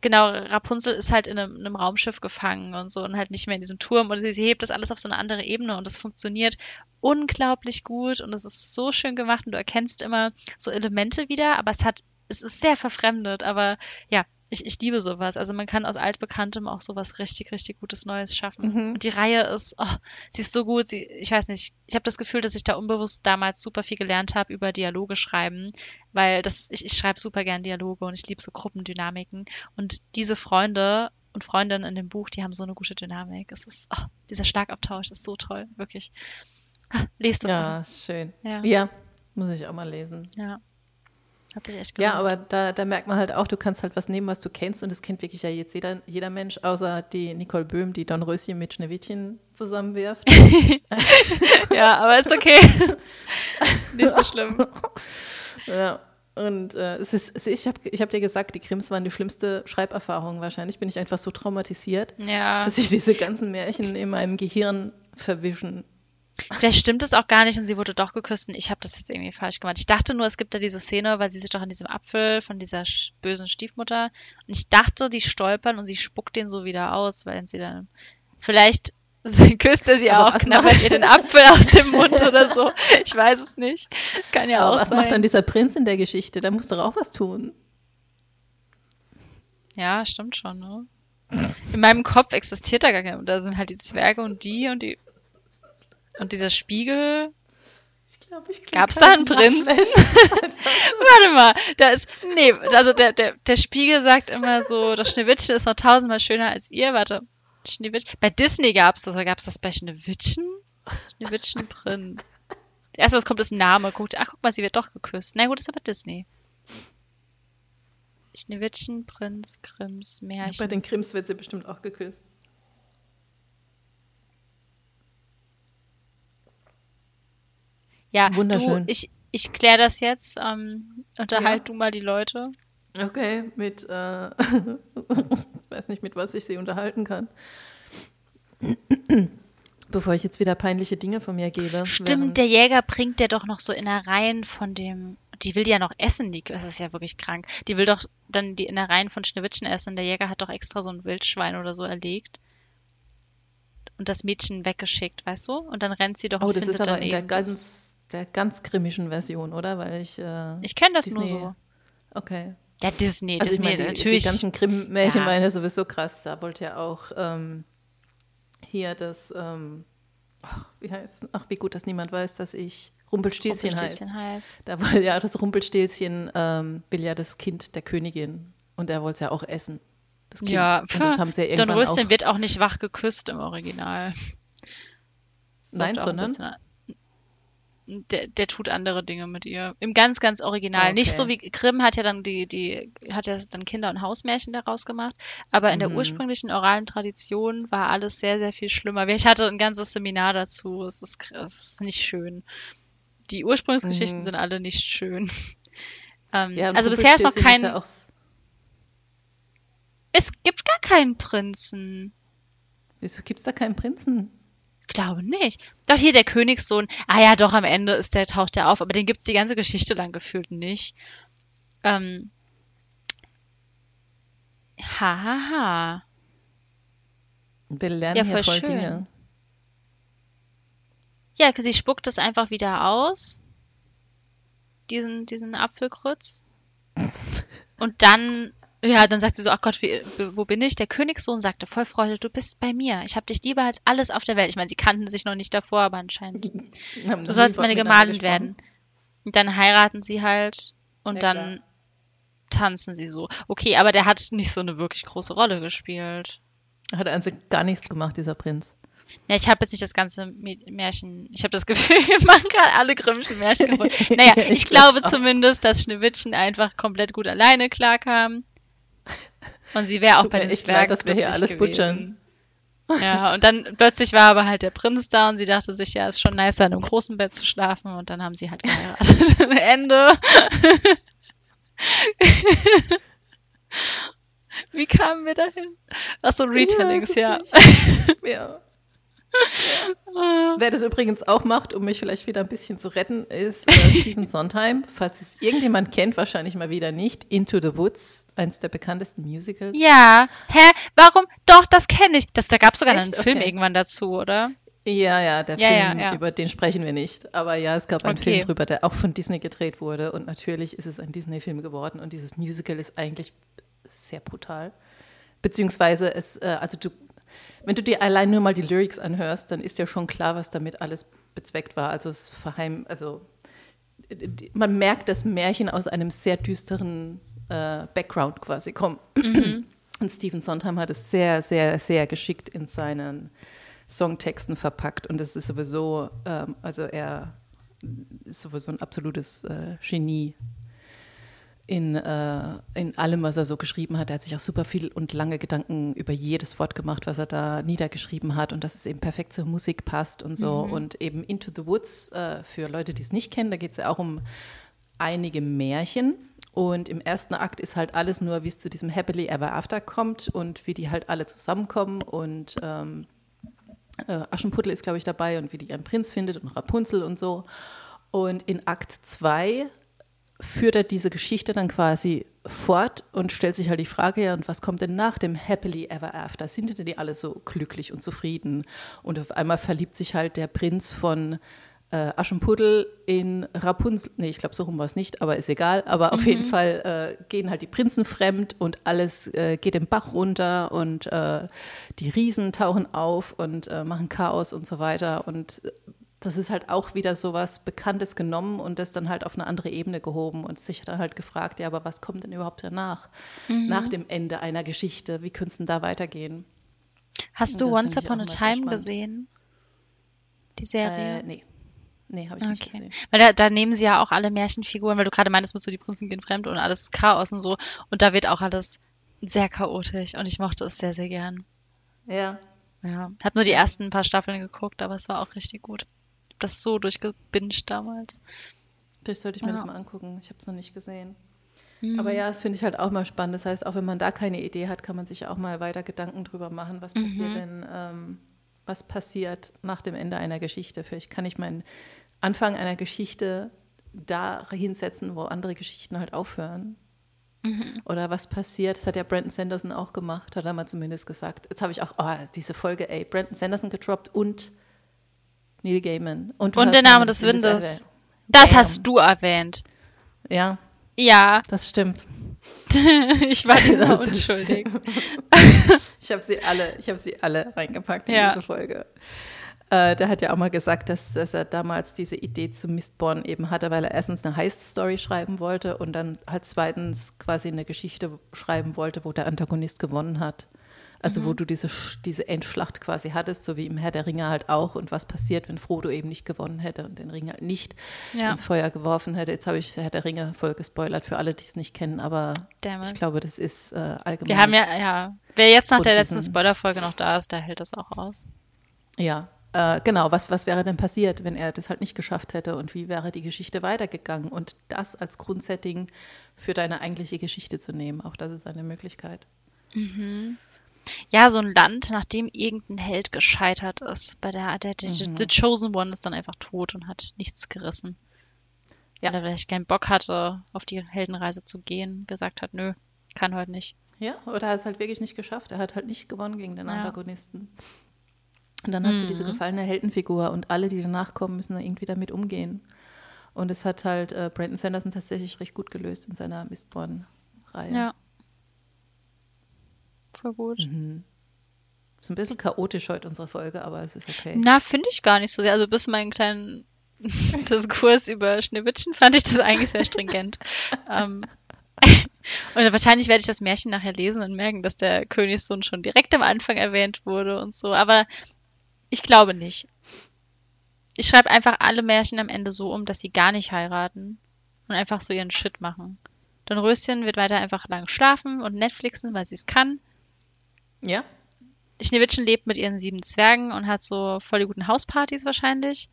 genau, Rapunzel ist halt in einem, in einem, Raumschiff gefangen und so und halt nicht mehr in diesem Turm. Und sie, sie hebt das alles auf so eine andere Ebene und das funktioniert unglaublich gut und es ist so schön gemacht und du erkennst immer so Elemente wieder, aber es hat es ist sehr verfremdet, aber ja, ich, ich liebe sowas. Also man kann aus Altbekanntem auch sowas richtig, richtig Gutes Neues schaffen. Mhm. Und die Reihe ist, oh, sie ist so gut. Sie, ich weiß nicht, ich habe das Gefühl, dass ich da unbewusst damals super viel gelernt habe über Dialoge schreiben, weil das, ich, ich schreibe super gern Dialoge und ich liebe so Gruppendynamiken. Und diese Freunde und Freundinnen in dem Buch, die haben so eine gute Dynamik. Es ist, oh, dieser Schlagabtausch ist so toll, wirklich. Lest das ja, mal. Ja, schön. Ja. ja, muss ich auch mal lesen. Ja. Hat sich echt gelohnt. Ja, aber da, da merkt man halt auch, du kannst halt was nehmen, was du kennst und das kennt wirklich ja jetzt jeder, jeder Mensch, außer die Nicole Böhm, die Don Röschen mit Schneewittchen zusammenwirft. ja, aber ist okay. Nicht so schlimm. Ja. Und äh, es ist, ich habe ich hab dir gesagt, die Krims waren die schlimmste Schreiberfahrung. Wahrscheinlich bin ich einfach so traumatisiert, ja. dass sich diese ganzen Märchen in meinem Gehirn verwischen. Vielleicht stimmt es auch gar nicht und sie wurde doch geküsst und ich habe das jetzt irgendwie falsch gemacht. Ich dachte nur, es gibt da diese Szene, weil sie sich doch an diesem Apfel von dieser bösen Stiefmutter und ich dachte, die stolpern und sie spuckt den so wieder aus, weil sie dann vielleicht küsst er sie Aber auch, knabbert ihr den Apfel aus dem Mund oder so. Ich weiß es nicht. Kann ja Aber auch was sein. macht dann dieser Prinz in der Geschichte? Da muss doch auch was tun. Ja, stimmt schon, ne? In meinem Kopf existiert da gar kein, da sind halt die Zwerge und die und die und dieser Spiegel. Gab es da einen Prinzen? Warte mal, da ist. Nee, also der, der, der Spiegel sagt immer so, das Schneewittchen ist noch tausendmal schöner als ihr. Warte. Schneewittchen. Bei Disney gab es das, aber gab es das bei Schneewittchen? Schneewittchen Prinz. Erst was kommt, ist ein Name. Guckt, ach, guck mal, sie wird doch geküsst. Na gut, ist aber Disney. Schneewittchen, Prinz, Krims, Märchen. Bei den Krims wird sie bestimmt auch geküsst. Ja, Wunderschön. Du, ich, ich kläre das jetzt. Ähm, unterhalt ja. du mal die Leute. Okay, mit, äh, ich weiß nicht, mit was ich sie unterhalten kann. Bevor ich jetzt wieder peinliche Dinge von mir gebe. Stimmt, der Jäger bringt der doch noch so Innereien von dem, die will die ja noch essen, die, das ist ja wirklich krank. Die will doch dann die Innereien von Schneewittchen essen. Der Jäger hat doch extra so ein Wildschwein oder so erlegt. und das Mädchen weggeschickt, weißt du? Und dann rennt sie doch Oh, und das ist aber in der ganz, der ganz grimmischen Version, oder? Weil ich. Äh, Ich kenne das nur Disney- so. Okay. Ja, Disney, Also ich Disney, meine, die, natürlich. die ganzen Grimm-Märchen Ja. ja sowieso krass. Da wollte ja auch ähm, hier das, ähm, ach, wie heißt, ach wie gut, dass niemand weiß, dass ich Rumpelstilzchen, Rumpelstilzchen heiße. heißt. Da will ja das Rumpelstilzchen ähm, will ja das Kind der Königin und er wollte es ja auch essen. Das Kind. Ja, und das haben sie ja Don irgendwann Röschen auch. wird auch nicht wach geküsst im Original. Das Nein, sondern? Der, der tut andere Dinge mit ihr. Im ganz, ganz Original. Nicht Okay. so wie Grimm hat ja dann die, die, hat ja dann Kinder- und Hausmärchen daraus gemacht. Aber in der Mhm. ursprünglichen oralen Tradition war alles sehr, sehr viel schlimmer. Ich hatte ein ganzes Seminar dazu. Es ist, es ist nicht schön. Die Ursprungsgeschichten Mhm. sind alle nicht schön. Ähm, Ja, also bisher ist noch kein. ja auch s- es gibt gar keinen Prinzen. wieso gibt es da keinen Prinzen? Glaube nicht. Doch hier der Königssohn. Ah ja, doch, am Ende ist der, taucht der auf, aber den gibt's die ganze Geschichte lang gefühlt nicht. Ähm. Ha, ha, ha. Wir lernen Ja, hier voll voll schön. Dinge. Ja, sie spuckt es einfach wieder aus. Diesen, diesen Apfelkrutz. Und dann, ja, dann sagt sie so, ach Gott, wie, wo bin ich? Der Königssohn sagte voll Freude, du bist bei mir. Ich habe dich lieber als alles auf der Welt. Ich meine, sie kannten sich noch nicht davor, aber anscheinend du sollst meine Gemahlin werden. Und dann heiraten sie halt und Ja, dann tanzen sie so. Okay, aber der hat nicht so eine wirklich große Rolle gespielt. Hat also gar nichts gemacht, dieser Prinz. Ne, ich habe jetzt nicht das ganze Mä- Märchen. Ich habe das Gefühl, wir machen gerade alle Grimmschen Märchen. Naja, Ich ich glaube zumindest, dass Schneewittchen einfach komplett gut alleine klarkam. Und sie wäre auch bei den echt Zwergen leid, dass wir hier alles butchern. Ja, und dann plötzlich war aber halt der Prinz da und sie dachte sich, ja, ist schon nice, in einem großen Bett zu schlafen. Und dann haben sie halt geheiratet. Ende. Wie kamen wir dahin? Achso, Retellings, ja. ja. Wer das übrigens auch macht, um mich vielleicht wieder ein bisschen zu retten, ist äh, Stephen Sondheim. Falls es irgendjemand kennt, wahrscheinlich mal wieder nicht. Into the Woods, eins der bekanntesten Musicals. Ja. Hä? Warum? Doch, das kenne ich. Das, da gab es sogar Echt? einen Film Okay. irgendwann dazu, oder? Ja, ja, der Ja, ja, Film, ja. über den sprechen wir nicht. Aber ja, es gab einen Okay. Film drüber, der auch von Disney gedreht wurde. Und natürlich ist es ein Disney-Film geworden. Und dieses Musical ist eigentlich sehr brutal. Beziehungsweise, es, äh, also du, wenn du dir allein nur mal die Lyrics anhörst, dann ist ja schon klar, was damit alles bezweckt war. Also es verheim, also man merkt, dass Märchen aus einem sehr düsteren äh, Background quasi kommen. Und Stephen Sondheim hat es sehr, sehr, sehr geschickt in seinen Songtexten verpackt. Und es ist sowieso, ähm, also er ist sowieso ein absolutes äh, Genie in, äh, in allem, was er so geschrieben hat. Er hat sich auch super viel und lange Gedanken über jedes Wort gemacht, was er da niedergeschrieben hat und dass es eben perfekt zur Musik passt und so. Und eben Into the Woods, äh, für Leute, die es nicht kennen, da geht es ja auch um einige Märchen. Und im ersten Akt ist halt alles nur, wie es zu diesem Happily Ever After kommt und wie die halt alle zusammenkommen. Und ähm, äh, Aschenputtel ist, glaube ich, dabei und wie die ihren Prinz findet und Rapunzel und so. Und in Akt 2 führt er diese Geschichte dann quasi fort und stellt sich halt die Frage, ja, und was kommt denn nach dem Happily Ever After? Sind denn die alle so glücklich und zufrieden? Und auf einmal verliebt sich halt der Prinz von äh, Aschenputtel in Rapunzel. Nee, ich glaube, so rum war es nicht, aber ist egal. Aber auf jeden Fall äh, gehen halt die Prinzen fremd und alles äh, geht den Bach runter und äh, die Riesen tauchen auf und äh, machen Chaos und so weiter. Und das ist halt auch wieder so was Bekanntes genommen und das dann halt auf eine andere Ebene gehoben und sich dann halt gefragt, ja, aber was kommt denn überhaupt danach? Nach dem Ende einer Geschichte, wie könnte es denn da weitergehen? Hast Und du Once Upon a Time gesehen? Die Serie? Äh, nee. Nee, habe ich nicht Okay. gesehen. Weil da, da nehmen sie ja auch alle Märchenfiguren, weil du gerade meintest, mit so die Prinzen gehen fremd und alles Chaos und so. Und da wird auch alles sehr chaotisch und ich mochte es sehr, sehr gern. Ja. Ja. Hab nur die ersten paar Staffeln geguckt, aber es war auch richtig gut. Das so durchgebinged damals. Vielleicht sollte ich mir Ja. das mal angucken. Ich habe es noch nicht gesehen. Mhm. Aber ja, das finde ich halt auch mal spannend. Das heißt, auch wenn man da keine Idee hat, kann man sich auch mal weiter Gedanken drüber machen, was passiert Mhm. denn, ähm, was passiert nach dem Ende einer Geschichte. Vielleicht kann ich meinen Anfang einer Geschichte da hinsetzen, wo andere Geschichten halt aufhören. Mhm. Oder was passiert? Das hat ja Brandon Sanderson auch gemacht, hat er mal zumindest gesagt. Jetzt habe ich auch oh, diese Folge, ey, Brandon Sanderson gedroppt und Neil Gaiman. Und, und der Name des Windes. Das Damn. hast du erwähnt. Ja. Ja. Das stimmt. ich war diesmal das, unschuldig. ich habe sie alle, ich habe sie alle reingepackt in ja. diese Folge. Äh, der hat ja auch mal gesagt, dass, dass er damals diese Idee zu Mistborn eben hatte, weil er erstens eine Heist-Story schreiben wollte und dann halt zweitens quasi eine Geschichte schreiben wollte, wo der Antagonist gewonnen hat. Also mhm. wo du diese, diese Endschlacht quasi hattest, so wie im Herr der Ringe halt auch. Und was passiert, wenn Frodo eben nicht gewonnen hätte und den Ring halt nicht ja. ins Feuer geworfen hätte. Jetzt habe ich Herr der Ringe voll gespoilert für alle, die es nicht kennen, aber ich glaube, das ist äh, allgemein. Wir haben ja, ja, wer jetzt nach der letzten Spoilerfolge noch da ist, der hält das auch aus. Ja, äh, genau, was, was wäre denn passiert, wenn er das halt nicht geschafft hätte und wie wäre die Geschichte weitergegangen? Und das als Grundsetting für deine eigentliche Geschichte zu nehmen, auch das ist eine Möglichkeit. Mhm. Ja, so ein Land, nachdem irgendein Held gescheitert ist, bei der, der, der mhm. The Chosen One ist dann einfach tot und hat nichts gerissen. Ja. Weil er vielleicht keinen Bock hatte, auf die Heldenreise zu gehen, gesagt hat, nö, kann heute nicht. Ja, oder er hat es halt wirklich nicht geschafft. Er hat halt nicht gewonnen gegen den ja. Antagonisten. Und dann hast mhm. du diese mhm. gefallene Heldenfigur und alle, die danach kommen, müssen irgendwie damit umgehen. Und es hat halt äh, Brandon Sanderson tatsächlich recht gut gelöst in seiner Mistborn-Reihe. Ja. Voll gut. Mhm. Ist ein bisschen chaotisch heute unsere Folge, aber es ist okay. Na, finde ich gar nicht so sehr. Also bis meinen kleinen Diskurs über Schneewittchen fand ich das eigentlich sehr stringent. ähm, und wahrscheinlich werde ich das Märchen nachher lesen und merken, dass der Königssohn schon direkt am Anfang erwähnt wurde und so. Aber ich glaube nicht. Ich schreibe einfach alle Märchen am Ende so um, dass sie gar nicht heiraten und einfach so ihren Shit machen. Don Röschen wird weiter einfach lang schlafen und Netflixen, weil sie es kann. Ja. Schneewittchen lebt mit ihren sieben Zwergen und hat so voll die guten Hauspartys wahrscheinlich.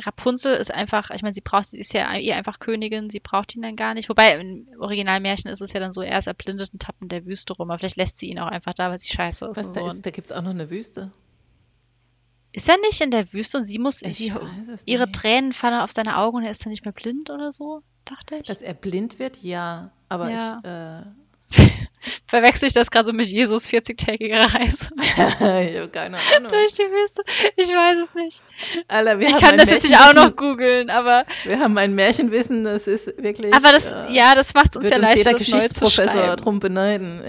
Rapunzel ist einfach, ich meine, sie braucht, sie ist ja ihr einfach Königin, sie braucht ihn dann gar nicht. Wobei im Originalmärchen ist es ja dann so, er ist erblindet und tappt in der Wüste rum, aber vielleicht lässt sie ihn auch einfach da, weil sie scheiße ist. Was da so. ist, da gibt es auch noch eine Wüste. Ist er nicht in der Wüste und sie muss, sie, ihre nicht. Tränen fallen auf seine Augen und er ist dann nicht mehr blind oder so, dachte ich. Dass er blind wird, ja, aber ja. ich, äh, Verwechsel ich das gerade so mit Jesus 40-tägiger Reise? ich habe keine Ahnung. Durch die Wüste. Ich weiß es nicht. Alter, ich kann das jetzt nicht auch noch googeln, aber. Wir haben ein Märchenwissen, das ist wirklich. Aber das, äh, ja, das macht uns ja leicht, jeder das Geschichtsprofessor drum beneiden.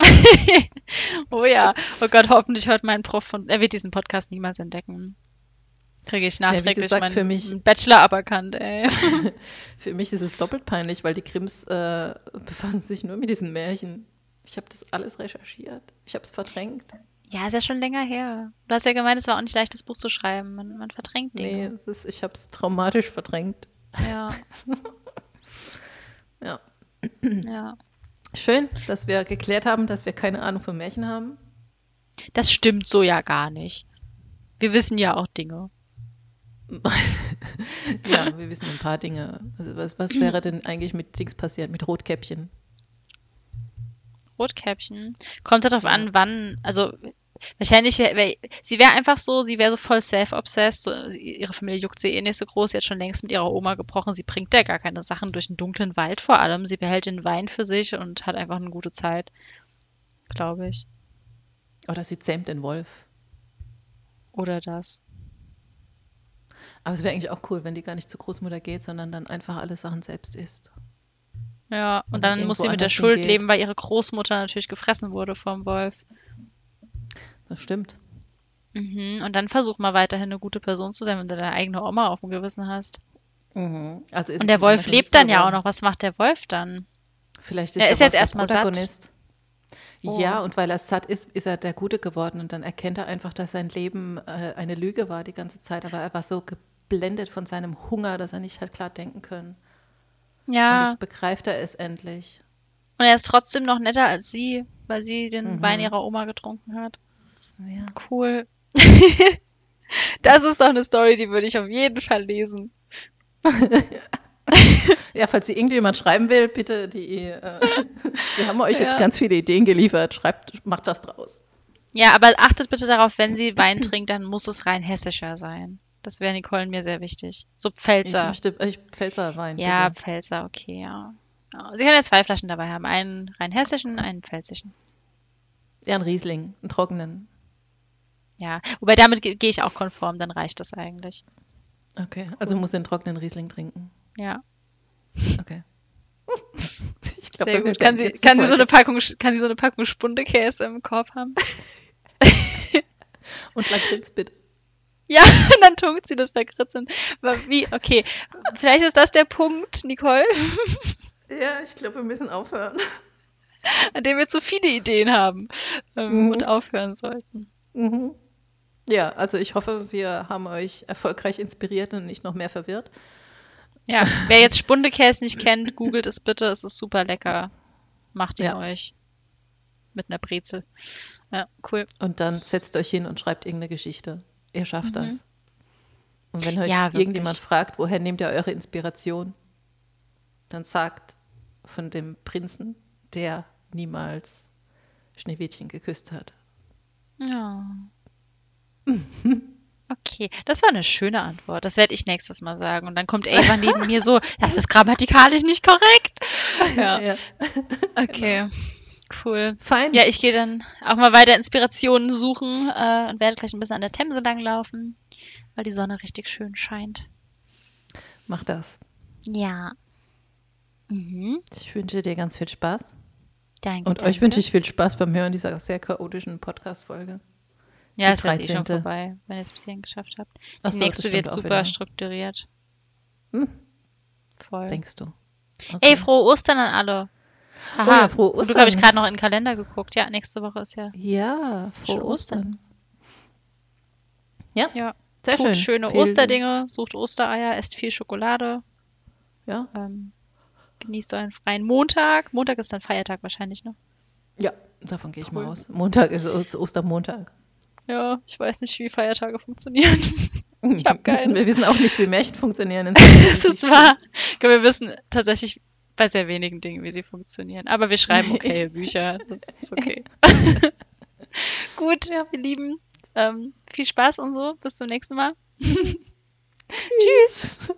oh ja. Oh Gott, hoffentlich hört mein Prof von. Er wird diesen Podcast niemals entdecken. Kriege ich nachträglich ja, gesagt, meinen für mich, Bachelor aberkannt, ey. für mich ist es doppelt peinlich, weil die Krims äh, befassen sich nur mit diesen Märchen. Ich habe das alles recherchiert. Ich habe es verdrängt. Ja, ist ja schon länger her. Du hast ja gemeint, es war auch nicht leicht, das Buch zu schreiben. Man, man verdrängt Dinge. Nee, ist, ich habe es traumatisch verdrängt. Ja. ja. Ja. Schön, dass wir geklärt haben, dass wir keine Ahnung von Märchen haben. Das stimmt so ja gar nicht. Wir wissen ja auch Dinge. ja, wir wissen ein paar Dinge. Also was, was wäre denn eigentlich mit Dings passiert, mit Rotkäppchen? Rotkäppchen? Kommt darauf an, wann, also wahrscheinlich, wär, sie wäre einfach so, sie wäre so voll self-obsessed, so, ihre Familie juckt sie eh nicht so groß, sie hat schon längst mit ihrer Oma gebrochen, sie bringt ja gar keine Sachen durch den dunklen Wald vor allem, sie behält den Wein für sich und hat einfach eine gute Zeit, glaube ich. Oder sie zähmt den Wolf. Oder das. Aber es wäre eigentlich auch cool, wenn die gar nicht zur Großmutter geht, sondern dann einfach alle Sachen selbst isst. Ja, und, und dann, muss sie mit der Schuld hingeht. leben, weil ihre Großmutter natürlich gefressen wurde vom Wolf. Das stimmt. Mhm. Und dann versuch mal weiterhin eine gute Person zu sein, wenn du deine eigene Oma auf dem Gewissen hast. Mhm. Also und der Wolf lebt dann ja auch noch. Was macht der Wolf dann? Vielleicht ist er ist jetzt erstmal Protagonist. Satt. Oh. Ja, und weil er satt ist, ist er der Gute geworden und dann erkennt er einfach, dass sein Leben äh, eine Lüge war die ganze Zeit, aber er war so geblendet von seinem Hunger, dass er nicht hat klar denken können. Ja. Und jetzt begreift er es endlich. Und er ist trotzdem noch netter als sie, weil sie den mhm. Wein ihrer Oma getrunken hat. Ja. Cool. das ist doch eine Story, die würde ich auf jeden Fall lesen. ja, falls sie irgendjemand schreiben will, bitte die. Äh, wir haben euch ja. jetzt ganz viele Ideen geliefert. Schreibt, macht was draus. Ja, aber achtet bitte darauf, wenn sie Wein trinkt, dann muss es rein hessischer sein. Das wäre Nicole mir sehr wichtig. So Pfälzer. Ich möchte ich, Pfälzer Wein. Ja, bitte. Pfälzer, okay, ja. Ja, Sie kann ja zwei Flaschen dabei haben. Einen rein hessischen, einen pfälzischen. Ja, einen Riesling, einen trockenen. Ja, wobei damit gehe ich auch konform, dann reicht das eigentlich. Okay, also muss einen trockenen Riesling trinken. Ja. Okay. Ich glaub, Sehr gut. Kann sie, kann, sie so eine Packung, kann sie so eine Packung Spundekäse im Korb haben? Und Lakritz bitte. Ja, dann tunkt sie das Lakritz in. Wie? Okay. Vielleicht ist das der Punkt, Nicole. Ja, ich glaube, wir müssen aufhören. An dem wir zu viele Ideen haben ähm, mhm. und aufhören sollten. Mhm. Ja, also ich hoffe, wir haben euch erfolgreich inspiriert und nicht noch mehr verwirrt. Ja, wer jetzt Spundekäse nicht kennt, googelt es bitte. Es ist super lecker. Macht ihn ja. euch. Mit einer Brezel. Ja, cool. Und dann setzt euch hin und schreibt irgendeine Geschichte. Ihr schafft mhm. das. Und wenn euch ja, irgendjemand fragt, woher nehmt ihr eure Inspiration, dann sagt von dem Prinzen, der niemals Schneewittchen geküsst hat. Ja. Okay, das war eine schöne Antwort. Das werde ich nächstes Mal sagen. Und dann kommt Ava neben mir so, das ist grammatikalisch nicht korrekt. Ja. ja. Okay, cool. Fein. Ja, ich gehe dann auch mal weiter Inspirationen suchen äh, und werde gleich ein bisschen an der Themse langlaufen, weil die Sonne richtig schön scheint. Mach das. Ja. Mhm. Ich wünsche dir ganz viel Spaß. Danke. Und danke. euch wünsche ich viel Spaß beim Hören dieser sehr chaotischen Podcast-Folge. Ja, ist jetzt eh schon vorbei, wenn ihr es bis hierhin geschafft habt. Die so, nächste wird super strukturiert. Hm? Voll. Denkst du? Okay. Ey, frohe Ostern an alle. Aha, oh frohe Ostern. Zum habe ich gerade noch in den Kalender geguckt. Ja, nächste Woche ist ja. Ja, frohe Ostern. Ostern. Ja, ja. Sehr Tut schön. schöne viel Osterdinge, sucht Ostereier, esst viel Schokolade. Ja. Ähm, genießt euren freien Montag. Montag ist dann Feiertag wahrscheinlich, ne? Ja, davon gehe ich cool. mal aus. Montag ist Ostermontag. Ja, ich weiß nicht, wie Feiertage funktionieren. ich habe keinen. Wir wissen auch nicht, wie Mächte funktionieren. das ist wahr. Wir wissen tatsächlich bei sehr wenigen Dingen, wie sie funktionieren. Aber wir schreiben okay Bücher. Das ist okay. Gut, ja, wir lieben. Ähm, viel Spaß und so. Bis zum nächsten Mal. Tschüss.